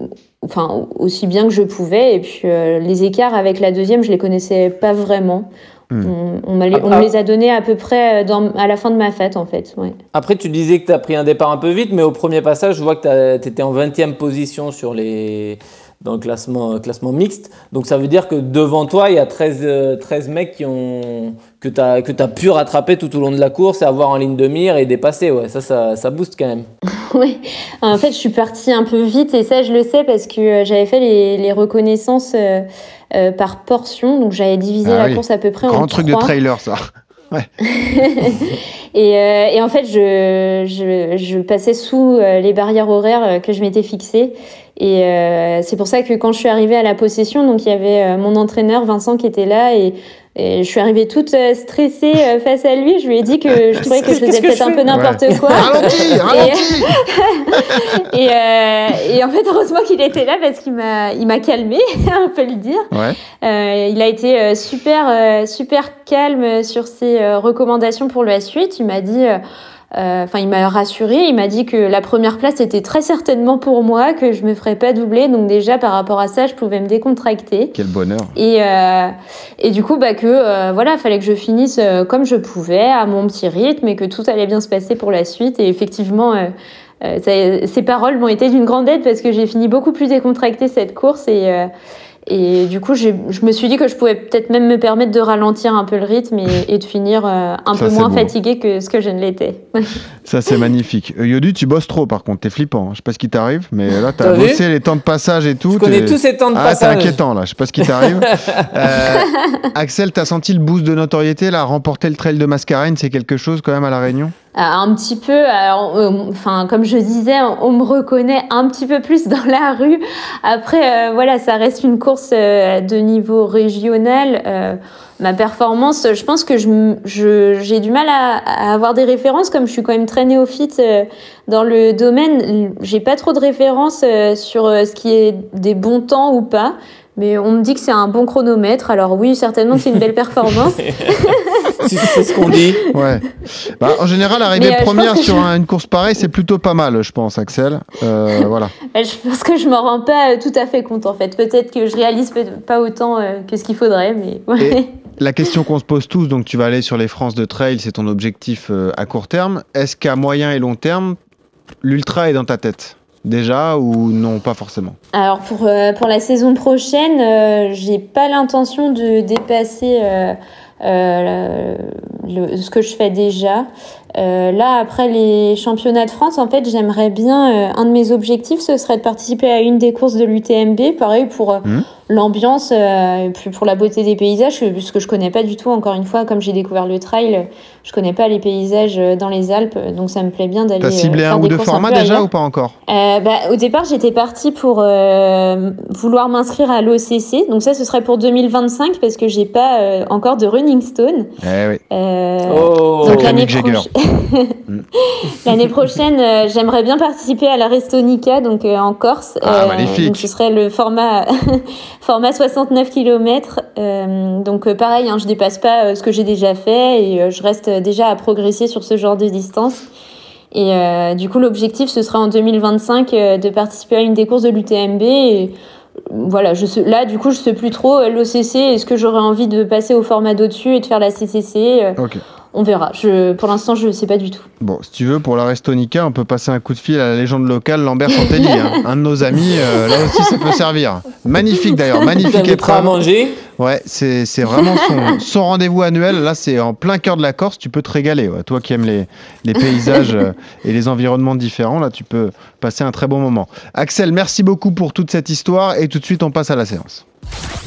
S7: enfin, aussi bien que je pouvais. Et puis euh, les écarts avec la deuxième, je les connaissais pas vraiment.
S1: Hmm.
S7: On, on on me les a donnés à peu près euh, dans, à la fin de ma fête, en fait. Ouais.
S2: Après, tu disais que tu as pris un départ un peu vite, mais au premier passage, je vois que tu étais en 20e position sur les... dans le classement, euh, classement mixte. Donc ça veut dire que devant toi, il y a 13, euh, 13 mecs qui ont... que tu as, que as pu rattraper tout au long de la course et avoir en ligne de mire et dépasser. Ouais, ça, ça, ça booste quand même.
S7: Oui, en fait, je suis partie un peu vite et ça, je le sais parce que euh, j'avais fait les, les reconnaissances euh, euh, par portion. Donc, j'avais divisé
S1: Ah
S7: la
S1: oui.
S7: course à peu près en
S1: Grand truc de trailer, ça.
S7: et, euh, et en fait, je, je, je passais sous euh, les barrières horaires euh, que je m'étais fixées. Et c'est pour ça que quand je suis arrivée à la possession, donc il y avait mon entraîneur Vincent qui était là et, et je suis arrivée toute euh, stressée euh, face à lui. Je lui ai dit que je trouvais que je faisais peut-être un peu n'importe
S4: Ouais.
S7: quoi.
S4: Ralentis,
S7: Et-
S4: ralentis
S7: et, euh, et en fait, heureusement qu'il était là parce qu'il m'a, il m'a calmé, on peut le dire.
S1: Ouais.
S7: Euh, il a été super, super calme sur ses recommandations pour la suite. Il m'a dit, enfin, il m'a rassuré. Il m'a dit que la première place était très certainement pour moi, que je me ferais pas doubler. Donc déjà, par rapport à ça, je pouvais me décontracter.
S1: Quel bonheur.
S7: Et, euh, et du coup, bah, que euh, voilà, fallait que je finisse euh, comme je pouvais, à mon petit rythme, et que tout allait bien se passer pour la suite. Et effectivement, euh, euh, ça- ces paroles m'ont été d'une grande aide parce que j'ai fini beaucoup plus décontractée cette course. Et, euh, et du coup, je me suis dit que je pouvais peut-être même me permettre de ralentir un peu le rythme et, et de finir euh, un
S1: Ça,
S7: peu moins
S1: beau.
S7: fatiguée que ce que je ne l'étais.
S1: Ça, c'est magnifique. Euh, Yodu, tu bosses trop, par contre. T'es flippant. Je sais pas ce qui t'arrive, mais là, t'as bossé les temps de passage et tout.
S2: Je connais tous ces temps de
S1: ah,
S2: passage.
S1: c'est inquiétant, là. Je sais pas ce qui t'arrive. Euh, Axel, t'as senti le boost de notoriété, là, remporter le trail de Mascarène, c'est quelque chose quand même à La Réunion?
S7: Un petit peu, euh, enfin, comme je disais, on me reconnaît un petit peu plus dans la rue. Après, euh, voilà, ça reste une course euh, de niveau régional. Euh, ma performance, je pense que je j'ai du mal à, à avoir des références, comme je suis quand même très néophyte euh, dans le domaine. J'ai pas trop de références euh, sur euh, ce qui est des bons temps ou pas. Mais on me dit que c'est un bon chronomètre, alors oui, certainement que c'est une belle performance.
S2: c'est ce qu'on dit.
S1: Ouais. Bah, en général, arriver
S7: euh,
S1: première sur
S7: je-
S1: une course pareille, c'est plutôt pas mal, je pense, Axel. Euh, voilà.
S7: Euh, Je pense que je m'en rends pas tout à fait compte en fait. Peut-être que je réalise pas autant euh, que ce qu'il faudrait, mais ouais.
S1: Et la question qu'on se pose tous, donc tu vas aller sur les France de trail, c'est ton objectif euh, à court terme. Est-ce qu'à moyen et long terme, l'ultra est dans ta tête? Déjà ou non, pas forcément
S7: Alors pour, euh, pour la saison prochaine, euh, j'ai pas l'intention de dépasser euh, euh, ce que je fais déjà. Euh, là, après les championnats de France, en fait, j'aimerais bien. euh, un de mes objectifs, ce serait de participer à une des courses de l'UTMB. Pareil pour euh,
S1: Mhm.
S7: l'ambiance, euh, et puis pour la beauté des paysages, parce que je connais pas du tout. Encore une fois, comme j'ai découvert le trail, je connais pas les paysages dans les Alpes, donc ça me plaît bien d'aller.
S1: T'as
S7: euh,
S1: ciblé
S7: faire
S1: un ou deux formats déjà
S7: ailleurs.
S1: ou pas encore?
S7: Euh, bah, au départ, j'étais partie pour euh, vouloir m'inscrire à l'OCC. Donc ça, ce serait pour 2025 parce que j'ai pas euh, encore de running stone.
S1: Eh oui.
S2: Oh.
S7: donc l'année proche- l'année prochaine, euh, j'aimerais bien participer à la Restonica, donc euh, en Corse.
S1: Ah, magnifique.
S7: Donc ce serait le format format 69 km. donc euh, pareil, hein, je dépasse pas euh, ce que j'ai déjà fait et euh, je reste déjà à progresser sur ce genre de distance. Et euh, du coup, l'objectif, ce sera en 2025 euh, de participer à une des courses de l'UTMB. Et euh, voilà, je sais, là, du coup, je sais plus trop euh, l'OCC. Est-ce que j'aurais envie de passer au format d'au-dessus et de faire la CCC Euh,
S1: Ok.
S7: On verra. Je, pour l'instant, je sais pas du tout.
S1: Bon, si tu veux, pour la Restonica, on peut passer un coup de fil à la légende locale Lambert Chantelly, hein. un de nos amis. euh, là aussi, ça peut servir. Magnifique d'ailleurs, magnifique
S2: t'inviteras à
S1: épreuve.
S2: manger.
S1: Ouais, c'est c'est vraiment son, son rendez-vous annuel. Là, c'est en plein cœur de la Corse. Tu peux te régaler. ouais. Toi qui aimes les, les paysages euh, et les environnements différents, là, tu peux passer un très bon moment. Axel, merci beaucoup pour toute cette histoire. Et tout de suite, on passe à la séance.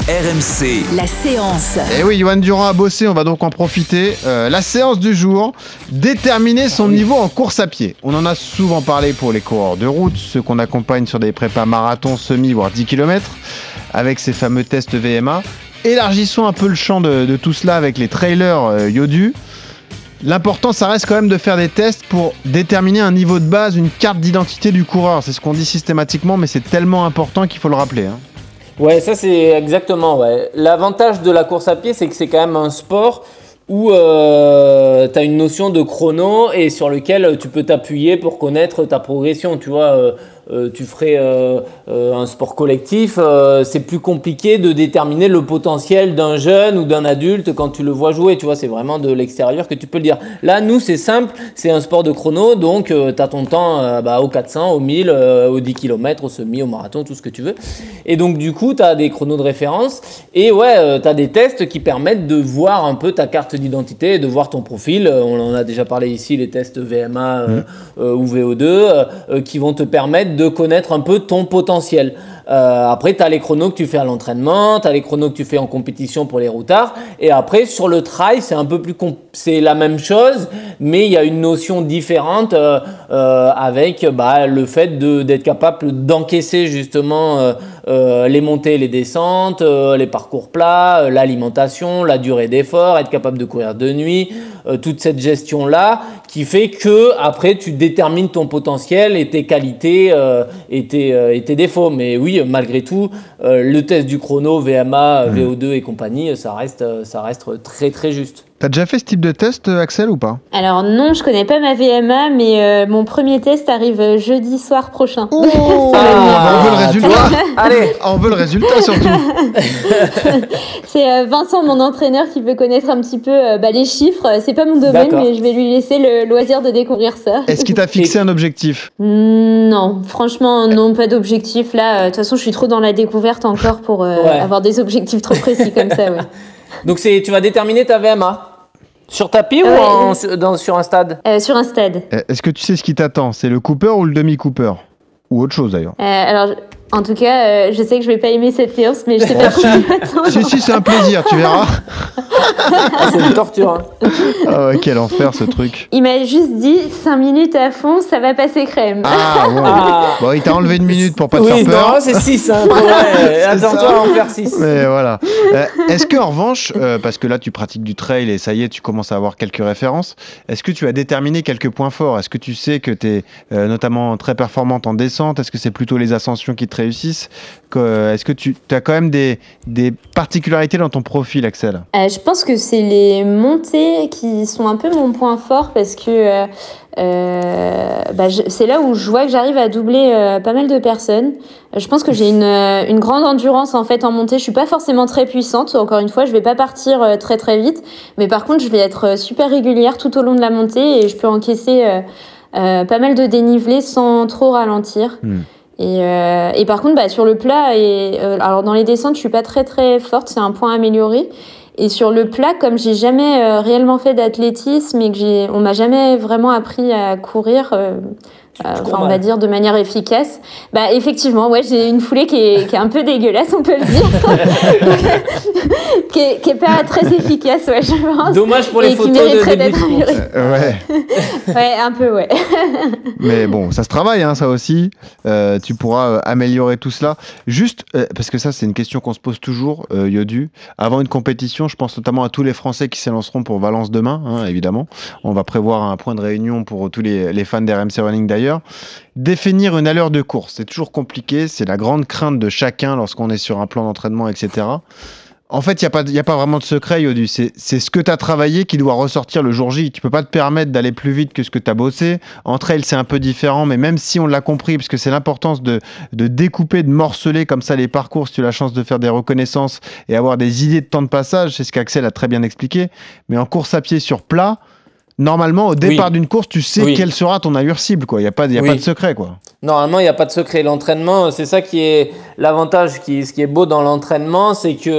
S9: RMC,
S10: La séance.
S1: Et oui, Johan Durand a bossé, on va donc en profiter. Euh, la séance du jour, déterminer son niveau en course à pied. On en a souvent parlé pour les coureurs de route, ceux qu'on accompagne sur des prépas marathons, semi, voire 10 km, avec ces fameux tests VMA. Élargissons un peu le champ de, de tout cela avec les trailers euh, Yodu. L'important, ça reste quand même de faire des tests pour déterminer un niveau de base, une carte d'identité du coureur. C'est ce qu'on dit systématiquement, mais c'est tellement important qu'il faut le rappeler. hein.
S2: Ouais, ça c'est exactement. Ouais. L'avantage de la course à pied, c'est que c'est quand même un sport où as une notion de chrono et sur lequel tu peux t'appuyer pour connaître ta progression. Tu vois, euh, euh, tu ferais euh, euh, un sport collectif, c'est plus compliqué de déterminer le potentiel d'un jeune ou d'un adulte quand tu le vois jouer. Tu vois, c'est vraiment de l'extérieur que tu peux le dire. Là, nous, c'est simple, c'est un sport de chrono, donc tu as ton temps bah, au 400, au 1000, euh, au 10 km, au semi, au marathon, tout ce que tu veux. Et donc, du coup, tu as des chronos de référence et ouais, tu as des tests qui permettent de voir un peu ta carte d'identité, de voir ton profil. On en a déjà parlé ici, les tests VMA euh, ou VO2, euh, euh, qui vont te permettre de connaître un peu ton potentiel. Euh, après, tu as les chronos que tu fais à l'entraînement, tu as les chronos que tu fais en compétition pour les routards. Et après, sur le trail, c'est un peu plus... C'est la même chose, mais il y a une notion différente euh, euh, avec bah, le fait d'être capable d'encaisser justement les montées les descentes, les parcours plats, l'alimentation, la durée d'effort, être capable de courir de nuit, toute cette gestion-là qui fait que après tu détermines ton potentiel et tes qualités euh, et, tes, euh, et tes défauts. Mais oui, malgré tout, euh, le test du chrono, VMA, VO2 et compagnie, ça reste, euh, ça reste très très juste.
S1: T'as déjà fait ce type de test, euh, Axel, ou pas?
S7: Alors non, je connais pas ma VMA, mais euh, mon premier test arrive euh, jeudi soir prochain.
S1: Oh Bah, On veut le résultat.
S2: Allez,
S1: On veut le résultat surtout.
S7: C'est euh, Vincent, mon entraîneur, qui veut connaître un petit peu euh, bah, les chiffres. C'est pas mon domaine, mais je vais lui laisser le loisir de découvrir ça.
S1: Est-ce qu'il t'a fixé un objectif?
S7: Non, franchement, non, pas d'objectif là. Euh, De toute façon, je suis trop dans la découverte encore pour euh,
S2: Ouais.
S7: avoir des objectifs trop précis comme ça. Ouais.
S2: donc c'est, tu vas déterminer ta VMA sur tapis ou en- sur- dans- sur un stade
S7: Euh, sur un stade.
S1: Euh, Est-ce que tu sais ce qui t'attend? C'est le Cooper ou le demi-Cooper? Ou autre chose d'ailleurs.
S7: Euh, alors, je- en tout cas, euh, je sais que je vais pas aimer cette séance, mais je sais pas m'attend.
S1: Si, si, c'est un plaisir, tu verras.
S2: Ah, C'est une torture. hein.
S1: Ah ouais, quel enfer ce truc.
S7: Il m'a juste dit 5 minutes à fond, ça va passer crème.
S1: Ah bon.
S2: Ah.
S1: Bon, il t'a enlevé une minute pour pas te
S2: oui,
S1: faire peur.
S2: non, c'est 6. Hein, ouais, Attends-toi à en faire 6.
S1: Mais voilà. Euh, est-ce que en revanche, euh, parce que là tu pratiques du trail et ça y est, tu commences à avoir quelques références, est-ce que tu as déterminé quelques points forts? Est-ce que tu sais que tu es notamment très performante en descente? Est-ce que c'est plutôt les ascensions qui te réussissent Que- Est-ce que tu as quand même des, des particularités dans ton profil, Axel?
S7: Euh, je pense que c'est les montées qui sont un peu mon point fort parce que euh, euh, bah, c'est là où je vois que j'arrive à doubler euh, pas mal de personnes. Je pense que j'ai une, euh, une grande endurance en fait en montée. Je suis pas forcément très puissante. Encore une fois, je vais pas partir euh, très très vite, mais par contre, je vais être euh, super régulière tout au long de la montée et je peux encaisser euh, euh, pas mal de dénivelé sans trop ralentir.
S1: Hmm.
S7: Et, euh, et par contre, bah, sur le plat, et, euh, alors dans les descentes, je suis pas très très forte, c'est un point amélioré. Et sur le plat, comme j'ai jamais euh, réellement fait d'athlétisme et que j'ai, on m'a jamais vraiment appris à courir, euh, enfin, on va dire de manière efficace. Bah, effectivement, ouais, j'ai une foulée qui est, qui est, un peu dégueulasse, on peut le dire. qui, est, qui, est, pas très efficace, ouais, je pense.
S2: Dommage pour les
S7: et
S2: photos
S7: qui mériterait
S2: de début
S7: d'être
S1: Euh, ouais.
S7: ouais, un peu, ouais.
S1: Mais bon, ça se travaille, hein, ça aussi. Euh, tu pourras euh, améliorer tout cela. Juste, euh, parce que ça, c'est une question qu'on se pose toujours, euh, Yodu. Avant une compétition, je pense notamment à tous les Français qui s'élanceront pour Valence demain, hein, évidemment. On va prévoir un point de réunion pour tous les, les fans d'RMC Running d'ailleurs. Définir une allure de course, c'est toujours compliqué. C'est la grande crainte de chacun lorsqu'on est sur un plan d'entraînement, etc. En fait, il n'y a, pas, a pas vraiment de secret, Yodu. C'est ce que tu as travaillé qui doit ressortir le jour J. Tu peux pas te permettre d'aller plus vite que ce que tu as bossé. Entre elles, c'est un peu différent, mais même si on l'a compris, parce que c'est l'importance de, de découper, de morceler comme ça les parcours, si tu as la chance de faire des reconnaissances et avoir des idées de temps de passage, c'est ce qu'Axel a très bien expliqué. Mais en course à pied sur plat, normalement, au départ
S2: Oui.
S1: d'une course, tu sais
S2: Oui.
S1: quelle sera ton allure cible. Il n'y a, pas, y a
S2: Oui.
S1: pas de secret. quoi.
S2: Normalement, il n'y a pas de secret. L'entraînement, c'est ça qui est l'avantage, qui, ce qui est beau dans l'entraînement, c'est que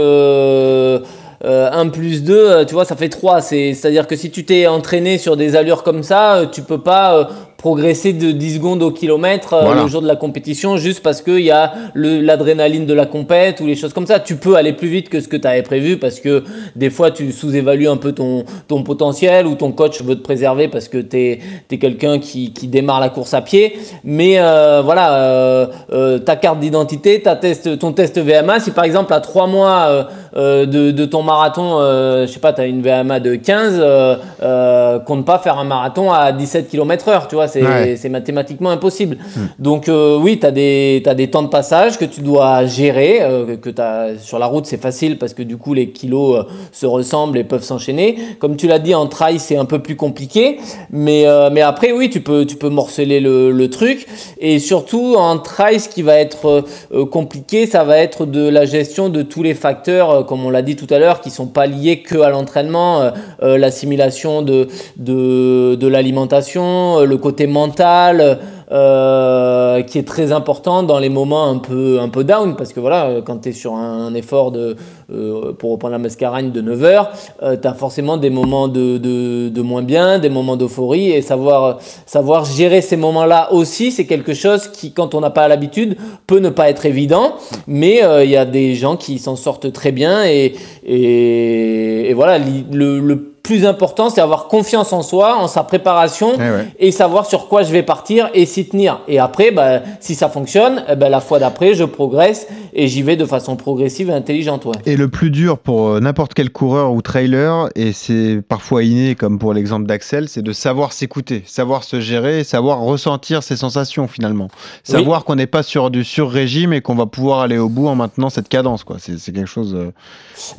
S2: euh, 1 plus 2, tu vois, ça fait 3. C'est- C'est-à-dire que si tu t'es entraîné sur des allures comme ça, euh, tu peux pas euh, progresser de 10 secondes au kilomètre euh,
S1: Voilà.
S2: le jour de la compétition juste parce qu'il y a l'adrénaline de la compète ou les choses comme ça. Tu peux aller plus vite que ce que tu avais prévu parce que des fois tu sous-évalues un peu ton, ton potentiel ou ton coach veut te préserver parce que tu es, quelqu'un qui, qui démarre la course à pied. Mais euh, voilà, euh, euh, ta carte d'identité, test, ton test VMA, si par exemple à 3 mois de, de ton marathon, je sais pas, tu as une VMA de 15, euh, euh, compte pas faire un marathon à 17 km heure, tu vois, c'est
S1: Ouais.
S2: mathématiquement impossible. Donc euh, oui, tu as, des t'as des temps de passage que tu dois gérer, euh, que t'as sur la route c'est facile parce que du coup les kilos euh, se ressemblent et peuvent s'enchaîner. Comme tu l'as dit, en trail c'est un peu plus compliqué, mais, mais après oui, tu peux, tu peux morceler le, le truc. Et surtout en trail, ce qui va être compliqué, ça va être de la gestion de tous les facteurs, comme on l'a dit tout à l'heure, qui sont pas liés que à l'entraînement, l'assimilation de, de, de l'alimentation, le côté mental, euh, qui est très important dans les moments un peu, un peu down, parce que voilà, euh, quand tu es sur un, effort de, euh, pour reprendre la mascaragne de 9 heures, tu as forcément des moments de, de, moins bien, des moments d'euphorie, et savoir, savoir gérer ces moments-là aussi, c'est quelque chose qui, quand on n'a pas l'habitude, peut ne pas être évident, mais euh, il y a des gens qui s'en sortent très bien, et, et, voilà, le plus important, c'est avoir confiance en soi, en sa préparation,
S1: Eh ouais.
S2: et savoir sur quoi je vais partir et s'y tenir. Et après, bah, si ça fonctionne, ben, la fois d'après, je progresse et j'y vais de façon progressive et intelligente. Ouais.
S1: Et le plus dur pour euh, n'importe quel coureur ou trailer, et c'est parfois inné comme pour l'exemple d'Axel, c'est de savoir s'écouter, savoir se gérer, savoir ressentir ses sensations finalement. Savoir qu'on n'est pas sur du sur-régime et qu'on va pouvoir aller au bout en maintenant cette cadence. quoi. C'est quelque chose... euh,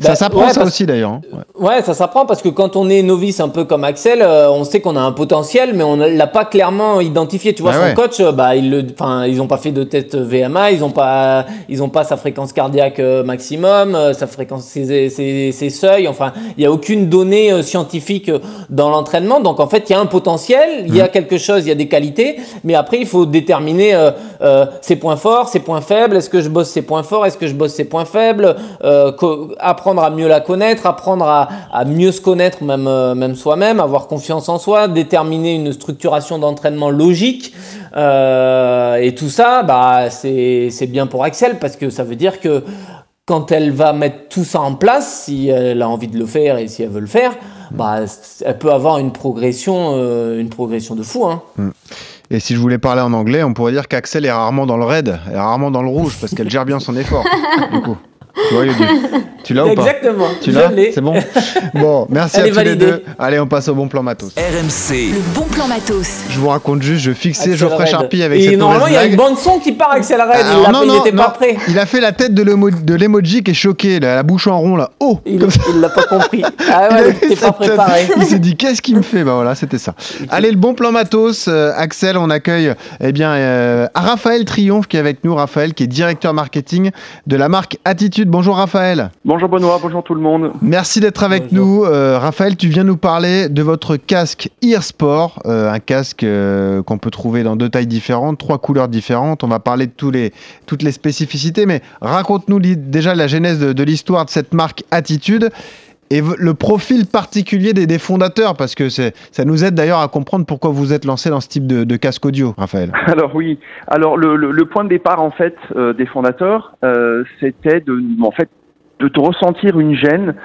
S2: Bah,
S1: ça s'apprend
S2: ouais,
S1: ça aussi d'ailleurs. hein. Ouais.
S2: Ouais, ça s'apprend parce que quand on est novice un peu comme Axel, euh, on sait qu'on a un potentiel, mais on ne l'a pas clairement identifié. Tu vois,
S1: Bah
S2: son
S1: ouais.
S2: coach, euh, bah, il le, enfin, ils ont pas fait de test VMA, ils ont pas, ils ont pas sa fréquence cardiaque euh, maximum, sa fréquence, ses, ses, ses seuils. Enfin, il y a aucune donnée scientifique dans l'entraînement. Donc en fait, il y a un potentiel, il y a quelque chose, il y a des qualités, mais après il faut déterminer euh, euh, ses points forts, ses points faibles. Est-ce que je bosse ses points forts, est-ce que je bosse ses points faibles euh, Apprendre à mieux la connaître, apprendre à, à mieux se connaître même, euh, même soi-même, avoir confiance en soi, déterminer une structuration d'entraînement logique. Et tout ça, bah, c'est c'est bien pour Axel parce que ça veut dire que quand elle va mettre tout ça en place, si elle a envie de le faire et si elle veut le faire, bah, c- elle peut avoir une progression, euh, une progression de fou. Hein.
S1: Et si je voulais parler en anglais, on pourrait dire qu'Axel est rarement dans le red, est rarement dans le rouge, parce qu'elle gère bien son effort. du coup. Tu l'as ou pas
S2: Exactement.
S1: Tu l'as. C'est bon Bon, merci
S2: Elle
S1: à tous les deux. Allez, on passe au bon plan matos.
S9: RMC,
S10: Le bon plan matos.
S1: Je vous raconte juste, je fixais
S2: Axel
S1: Geoffrey
S2: Red.
S1: Charpie avec
S2: Et
S1: cette
S2: normalement, il y a
S1: blague.
S2: une bande son qui part Axel Red.
S1: Alors,
S2: il l'a-
S1: non,
S2: il
S1: non,
S2: n'était pas
S1: non.
S2: prêt.
S1: Il a fait la tête de l'emo- de l'emoji qui est choqué, là, la bouche en rond, là. Oh
S2: Il il l'a pas compris. Ah
S1: Il
S2: ouais, t'es pas
S1: tête.
S2: préparé.
S1: Il s'est dit qu'est-ce qu'il me fait Bah voilà, c'était ça. Allez, le bon plan matos. Euh, Axel, on accueille eh bien euh, Raphaël Triomphe qui est avec nous. Raphaël qui est directeur marketing de la marque Attitude. Bonjour Raphaël.
S11: Bonjour Benoît, bonjour tout le monde.
S1: Merci d'être avec
S2: Bonjour.
S1: nous. Euh, Raphaël, tu viens nous parler de votre casque Ear Sport, euh, un casque euh, qu'on peut trouver dans deux tailles différentes, trois couleurs différentes. On va parler de tous les, toutes les spécificités, mais raconte-nous déjà la genèse de, de l'histoire de cette marque Attitude et le profil particulier des, des fondateurs, parce que ça nous aide d'ailleurs à comprendre pourquoi vous êtes lancé dans ce type de, de casque audio, Raphaël.
S11: Alors oui, alors le, le, le point de départ en fait euh, des fondateurs, euh, c'était de, en fait, de te ressentir une gêne,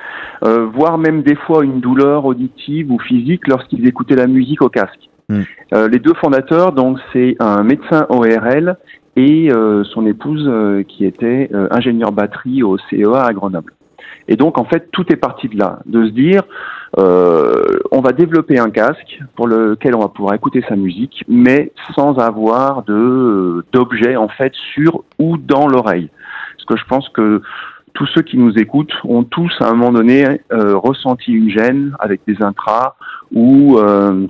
S11: euh, voire même des fois une douleur auditive ou physique lorsqu'ils écoutaient la musique au casque.
S1: Hmm.
S11: Euh, les deux fondateurs, donc c'est un médecin ORL et euh, son épouse euh, qui était euh, ingénieur batterie au CEA à Grenoble. Et donc en fait tout est parti de là, de se dire euh, on va développer un casque pour lequel on va pouvoir écouter sa musique, mais sans avoir de d'objet en fait sur ou dans l'oreille. Parce que je pense que tous ceux qui nous écoutent ont tous à un moment donné euh, ressenti une gêne avec des intras ou euh,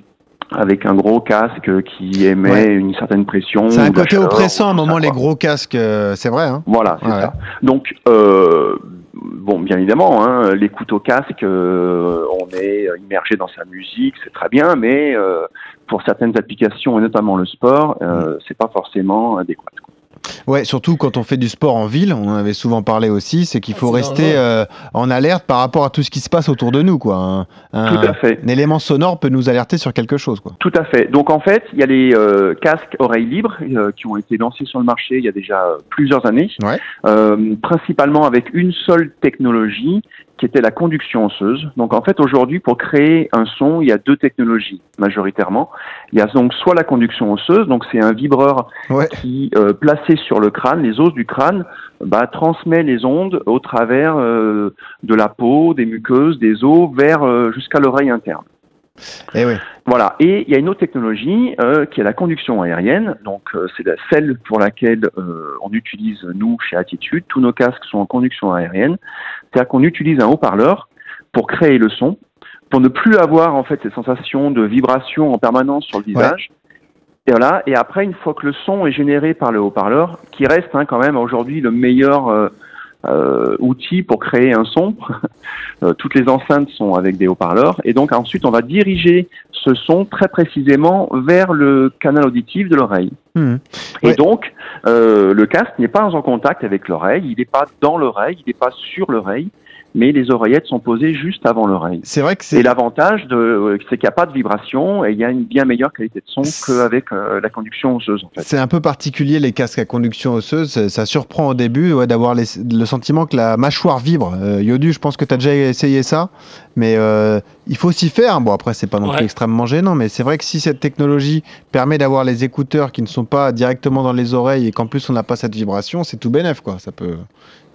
S11: avec un gros casque qui émet
S1: Ouais.
S11: une certaine pression.
S1: C'est un côté
S11: chaleur,
S1: oppressant à un moment, les
S11: quoi.
S1: gros casques, euh, c'est vrai. Hein
S11: Voilà, c'est
S1: Ouais.
S11: ça. Donc, euh, bon, bien évidemment, hein, l'écoute au casque, euh, on est immergé dans sa musique, c'est très bien, mais euh, pour certaines applications et notamment le sport, euh, c'est pas forcément adéquat.
S1: Ouais, surtout quand on fait du sport en ville, on en avait souvent parlé aussi, c'est qu'il faut rester euh, en alerte par rapport à tout ce qui se passe autour de nous, quoi. Un, un-
S11: Tout à fait.
S1: un élément sonore peut nous alerter sur quelque chose, quoi.
S11: Tout à fait. Donc en fait, il y a les euh, casques oreilles libres euh, qui ont été lancés sur le marché il y a déjà euh, plusieurs années,
S1: Ouais.
S11: euh, principalement avec une seule technologie qui était la conduction osseuse. Donc en fait, aujourd'hui, pour créer un son, il y a deux technologies majoritairement. Il y a donc soit la conduction osseuse, donc c'est un vibreur
S1: Ouais.
S11: qui, euh, placé sur le crâne, les os du crâne, bah, transmet les ondes au travers euh, de la peau, des muqueuses, des os, vers euh, jusqu'à l'oreille interne.
S1: Eh oui.
S11: Voilà. Et il y a une autre technologie euh, qui est la conduction aérienne. Donc euh, c'est celle pour laquelle euh, on utilise nous chez Attitude. Tous nos casques sont en conduction aérienne. C'est-à-dire qu'on utilise un haut-parleur pour créer le son, pour ne plus avoir en fait ces sensations de vibration en permanence sur le visage. Et voilà. Et après, une fois que le son est généré par le haut-parleur, qui reste hein, quand même aujourd'hui le meilleur euh, euh, outil pour créer un son. Euh, toutes les enceintes sont avec des haut-parleurs. Et donc ensuite, on va diriger ce son très précisément vers le canal auditif de l'oreille.
S1: Mhm.
S11: Et donc, euh, le casque n'est pas en contact avec l'oreille, il n'est pas dans l'oreille, il n'est pas sur l'oreille, mais les oreillettes sont posées juste avant l'oreille.
S1: C'est vrai que c'est.
S11: Et l'avantage, de, euh, c'est qu'il n'y a pas de vibration et il y a une bien meilleure qualité de son qu'avec euh, la conduction osseuse. En fait.
S1: C'est un peu particulier les casques à conduction osseuse. Ça- Ça surprend au début ouais, d'avoir les- le sentiment que la mâchoire vibre. Euh, Yodu, je pense que tu as déjà essayé ça, mais euh, il faut s'y faire. Bon, après, c'est pas non plus
S2: Ouais.
S1: extrêmement gênant, mais c'est vrai que si cette technologie permet d'avoir les écouteurs qui ne sont pas directement dans les oreilles et qu'en plus on n'a pas cette vibration, c'est tout bénef, quoi. Ça peut,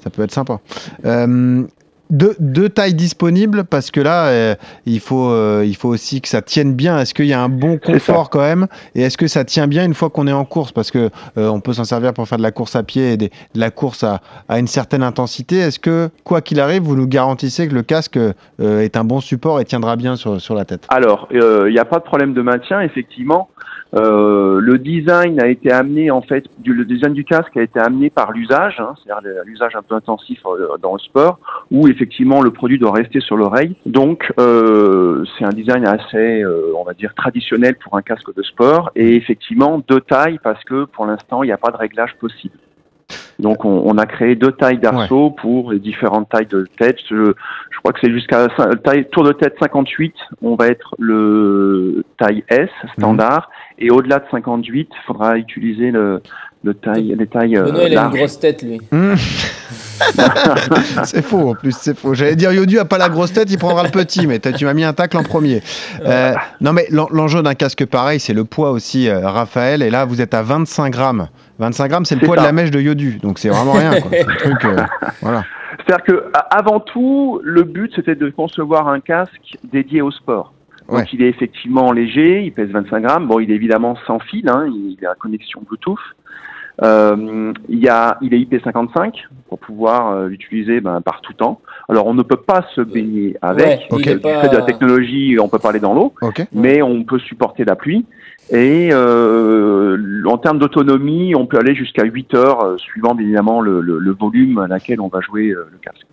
S1: ça peut être sympa. Euh, deux, deux tailles disponibles parce que là, euh, il, faut, euh, il faut aussi que ça tienne bien. Est-ce qu'il y a un bon confort quand même? Et est-ce que ça tient bien une fois qu'on est en course? Parce que euh, on peut s'en servir pour faire de la course à pied et des- de la course à, à une certaine intensité. Est-ce que, quoi qu'il arrive, vous nous garantissez que le casque est un bon support et tiendra bien sur, sur la tête?
S11: Alors, il n'y a pas de problème de maintien, effectivement. Euh, le design a été amené en fait, du, le design du casque a été amené par l'usage, hein, c'est-à-dire l'usage un peu intensif euh, dans le sport, où effectivement le produit doit rester sur l'oreille. Donc euh, c'est un design assez, euh, on va dire, traditionnel pour un casque de sport, et effectivement deux tailles parce que pour l'instant il n'y a pas de réglage possible. Donc on, on a créé deux tailles d'arceau pour les différentes tailles de tête. Je, je crois que c'est jusqu'à taille tour de tête 58, on va être le taille S standard. Et au-delà de 58, il faudra utiliser le, le taille les tailles euh,
S2: Benoît, il a une grosse tête, lui.
S1: Mmh. c'est faux en plus, c'est faux. J'allais dire Yodu a pas la grosse tête, il prendra le petit, mais tu m'as mis un tacle en premier. Euh, non mais l'en- l'enjeu d'un casque pareil, c'est le poids aussi, euh, Raphaël. Et là, vous êtes à 25 grammes. 25 grammes, c'est le poids de la mèche de Yodu, donc c'est vraiment rien. Quoi. C'est un truc, euh, voilà.
S11: C'est-à-dire que a- avant tout, le but c'était de concevoir un casque dédié au sport. Donc
S1: Ouais.
S11: il est effectivement léger, il pèse 25 grammes. Bon, il est évidemment sans fil, hein, il a connexion Bluetooth. Euh, il, y a, il est IP55 pour pouvoir euh, l'utiliser ben, par tout temps. Alors on ne peut pas se baigner avec.
S2: Ouais, est pas-
S11: fait de la technologie, on peut pas aller dans l'eau,
S1: Ok.
S11: mais on peut supporter la pluie. Et euh, en termes d'autonomie, on peut aller jusqu'à 8 heures, euh, suivant évidemment le, le- le volume à laquelle on va jouer euh, le casque.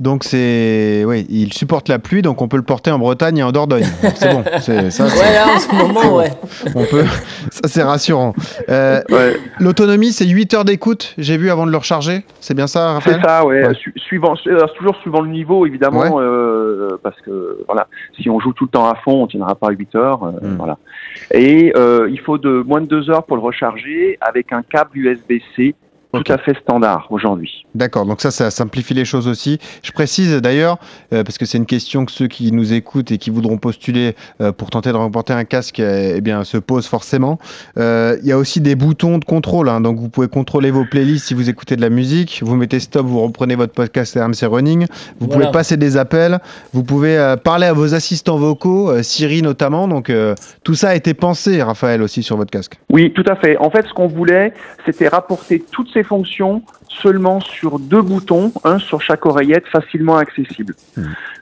S1: Donc c'est, oui, il supporte la pluie, donc on peut le porter en Bretagne et en Dordogne. C'est bon, c'est ça.
S2: Ouais, là, en ce moment, ouais.
S1: On peut, ça c'est rassurant. Euh,
S11: Ouais.
S1: L'autonomie, c'est 8 heures d'écoute. J'ai vu avant de le recharger. C'est bien ça, Raphaël?
S11: C'est ça, ouais.
S1: Ouais.
S11: Su- suivant, alors, toujours suivant le niveau, évidemment.
S1: Ouais.
S11: euh, euh, parce que voilà, si on joue tout le temps à fond, on tiendra pas 8 heures, euh, voilà. Et euh, il faut de moins de 2 heures pour le recharger avec un câble USB-C tout à fait standard aujourd'hui.
S1: D'accord, donc ça, ça simplifie les choses aussi. Je précise d'ailleurs, euh, parce que c'est une question que ceux qui nous écoutent et qui voudront postuler euh, pour tenter de remporter un casque euh, eh bien, se posent forcément. Euh, Il y a aussi des boutons de contrôle, hein, donc vous pouvez contrôler vos playlists si vous écoutez de la musique. Vous mettez stop, vous reprenez votre podcast RMC Running. Vous
S2: Voilà.
S1: pouvez passer des appels. Vous pouvez euh, parler à vos assistants vocaux, euh, Siri notamment. Donc euh, tout ça a été pensé, Raphaël, aussi sur votre casque.
S11: Oui, tout à fait. En fait, ce qu'on voulait, c'était rapporter toutes ces fonctions seulement sur deux boutons, un sur chaque oreillette, facilement accessible.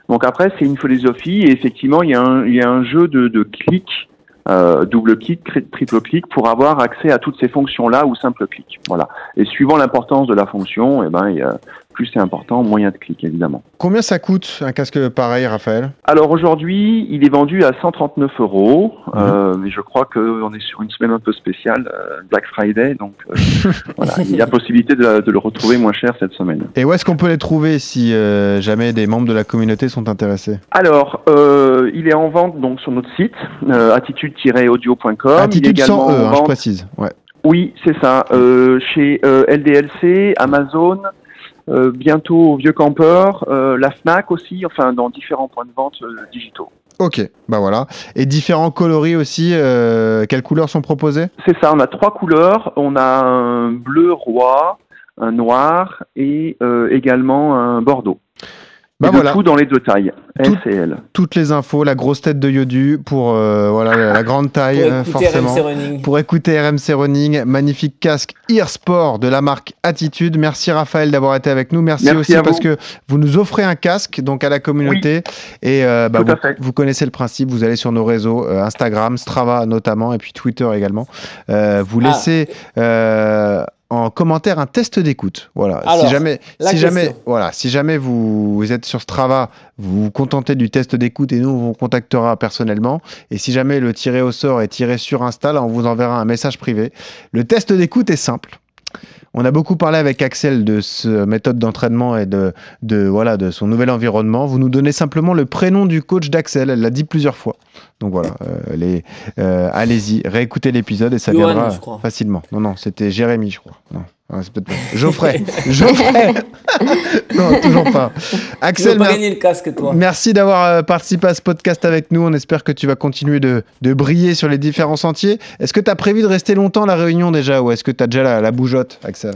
S11: Donc après, c'est une philosophie et effectivement, il y a un, il y a un jeu de, de clics, euh, double clic, triple clic, pour avoir accès à toutes ces fonctions-là ou simple clic. Voilà. Et suivant l'importance de la fonction, eh ben, il y a, plus c'est important, a de clics, évidemment.
S1: Combien ça coûte un casque pareil, Raphaël?
S11: Alors aujourd'hui, il est vendu à 139 euros, euh, mais je crois qu'on est sur une semaine un peu spéciale, euh, Black Friday, donc euh, voilà, il y a possibilité de, de le retrouver moins cher cette semaine.
S1: Et où est-ce qu'on peut les trouver si jamais des membres de la communauté sont intéressés?
S11: Alors, il est en vente donc sur notre site attitude-audio.com. il est
S1: Attitude
S11: également
S1: sans E, hein, je précise. Ouais.
S11: Oui, c'est ça. Euh, chez euh, LDLC, Amazon, euh, bientôt au Vieux Campeur, euh, la Fnac aussi, enfin dans différents points de vente euh, digitaux.
S1: Ok, bah voilà. Et différents coloris aussi, quelles couleurs sont proposées?
S11: C'est ça, on a trois couleurs. On a un bleu roi, un noir et également un bordeaux.
S1: Bah voilà.
S11: tout dans les deux tailles, S et L.
S1: Toutes les infos, la grosse tête de Yodu pour euh, voilà la, la grande taille
S2: Pour
S1: euh,
S2: écouter
S1: forcément.
S2: RMC Running.
S1: Pour écouter RMC Running, magnifique casque Ear Sport de la marque Attitude. Merci Raphaël d'avoir été avec nous. Merci,
S11: Merci
S1: aussi parce
S11: vous.
S1: que vous nous offrez un casque donc à la communauté et euh, bah,
S11: Tout
S1: vous, connaissez le principe. Vous allez sur nos réseaux euh, Instagram, Strava notamment et puis Twitter également. Euh, vous
S2: Ah.
S1: laissez euh, en commentaire un test d'écoute. Voilà.
S2: Alors,
S1: si jamais, si jamais, voilà, si jamais vous, vous êtes sur Strava, vous vous contentez du test d'écoute et nous on vous contactera personnellement. Et si jamais le tiré au sort est tiré sur Insta, là, on vous enverra un message privé. Le test d'écoute est simple. On a beaucoup parlé avec Axel de ce méthode d'entraînement et de, de, voilà, de son nouvel environnement. Vous nous donnez simplement le prénom du coach d'Axel. Elle l'a dit plusieurs fois. Donc voilà, euh, euh, allez-y, réécoutez l'épisode et ça
S2: Johan,
S1: viendra facilement. Non, non, c'était Jérémy, je crois. Non, ah, c'est peut-être pas. Geoffrey. Geoffrey. non, toujours pas. Axel,
S2: pas
S1: mer-
S2: gagner le casque, toi
S1: Merci d'avoir euh, participé à ce podcast avec nous. On espère que tu vas continuer de, de briller sur les différents sentiers. Est-ce que tu as prévu de rester longtemps à la réunion déjà ou est-ce que tu as déjà la, la bougeotte, Axel?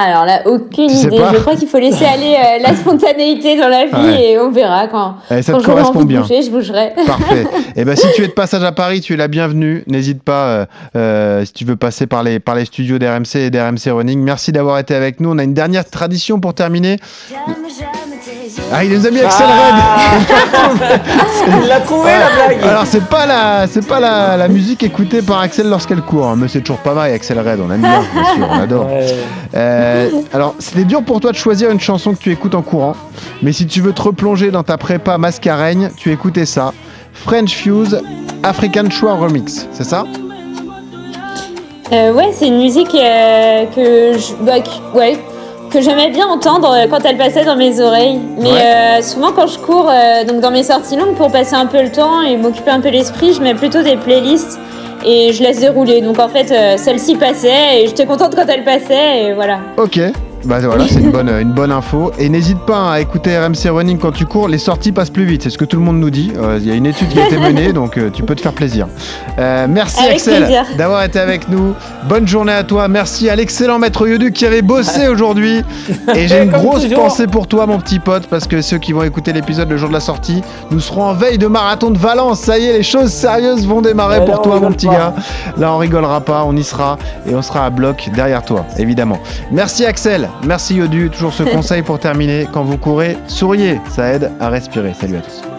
S7: Alors là, aucune
S1: Tu sais
S7: idée.
S1: pas
S7: Je crois qu'il faut laisser aller euh, la spontanéité dans la vie
S1: Ouais.
S7: et on verra quand,
S1: Eh, ça
S7: quand
S1: te correspond
S7: envie de
S1: bien.
S7: bouger, je bougerai.
S1: Parfait. Et ben si tu es de passage à Paris, tu es la bienvenue. N'hésite pas euh, euh, si tu veux passer par les, par les studios d'RMC et d'RMC Running. Merci d'avoir été avec nous. On a une dernière tradition pour terminer. Ah, il nous a mis Axel Red.
S2: Il l'a trouvé la blague
S1: Alors c'est pas la c'est pas la, la musique écoutée par Axel lorsqu'elle court, hein, mais c'est toujours pas mal Axel Red, on aime bien, bien sûr, on adore.
S2: Ouais.
S1: Euh, alors c'était dur pour toi de choisir une chanson que tu écoutes en courant, mais si tu veux te replonger dans ta prépa mascareigne, tu écoutais ça. French Fuse African Choix Remix, c'est ça?
S7: Euh, ouais, c'est une musique euh, que je, bah, que- ouais, que j'aimais bien entendre euh, quand elle passait dans mes oreilles. Mais
S1: Ouais.
S7: euh, souvent quand je cours, euh, donc dans mes sorties longues, pour passer un peu le temps et m'occuper un peu l'esprit, je mets plutôt des playlists et je laisse dérouler. Donc en fait, euh, celle-ci passait et j'étais contente quand elle passait et voilà.
S1: Ok. Bah voilà, c'est une bonne, une bonne info. Et n'hésite pas à écouter RMC Running quand tu cours, les sorties passent plus vite, c'est ce que tout le monde nous dit. Euh, Il y a une étude qui a été menée, donc euh, tu peux te faire plaisir. Euh, merci
S7: Avec
S1: Axel d'avoir été avec nous. Bonne journée à toi. Merci à l'excellent maître Yodu qui avait bossé aujourd'hui. Et j'ai une grosse
S2: toujours.
S1: pensée pour toi, mon petit pote, parce que ceux qui vont écouter l'épisode le jour de la sortie, nous serons en veille de marathon de Valence. Ça y est, les choses sérieuses vont démarrer pour
S2: là,
S1: toi, mon petit
S2: pas.
S1: gars. Là, on rigolera pas, on y sera et on sera à bloc derrière toi, évidemment. Merci Axel, merci Yodu. Toujours ce conseil pour terminer quand vous courez, souriez, ça aide à respirer. Salut à tous.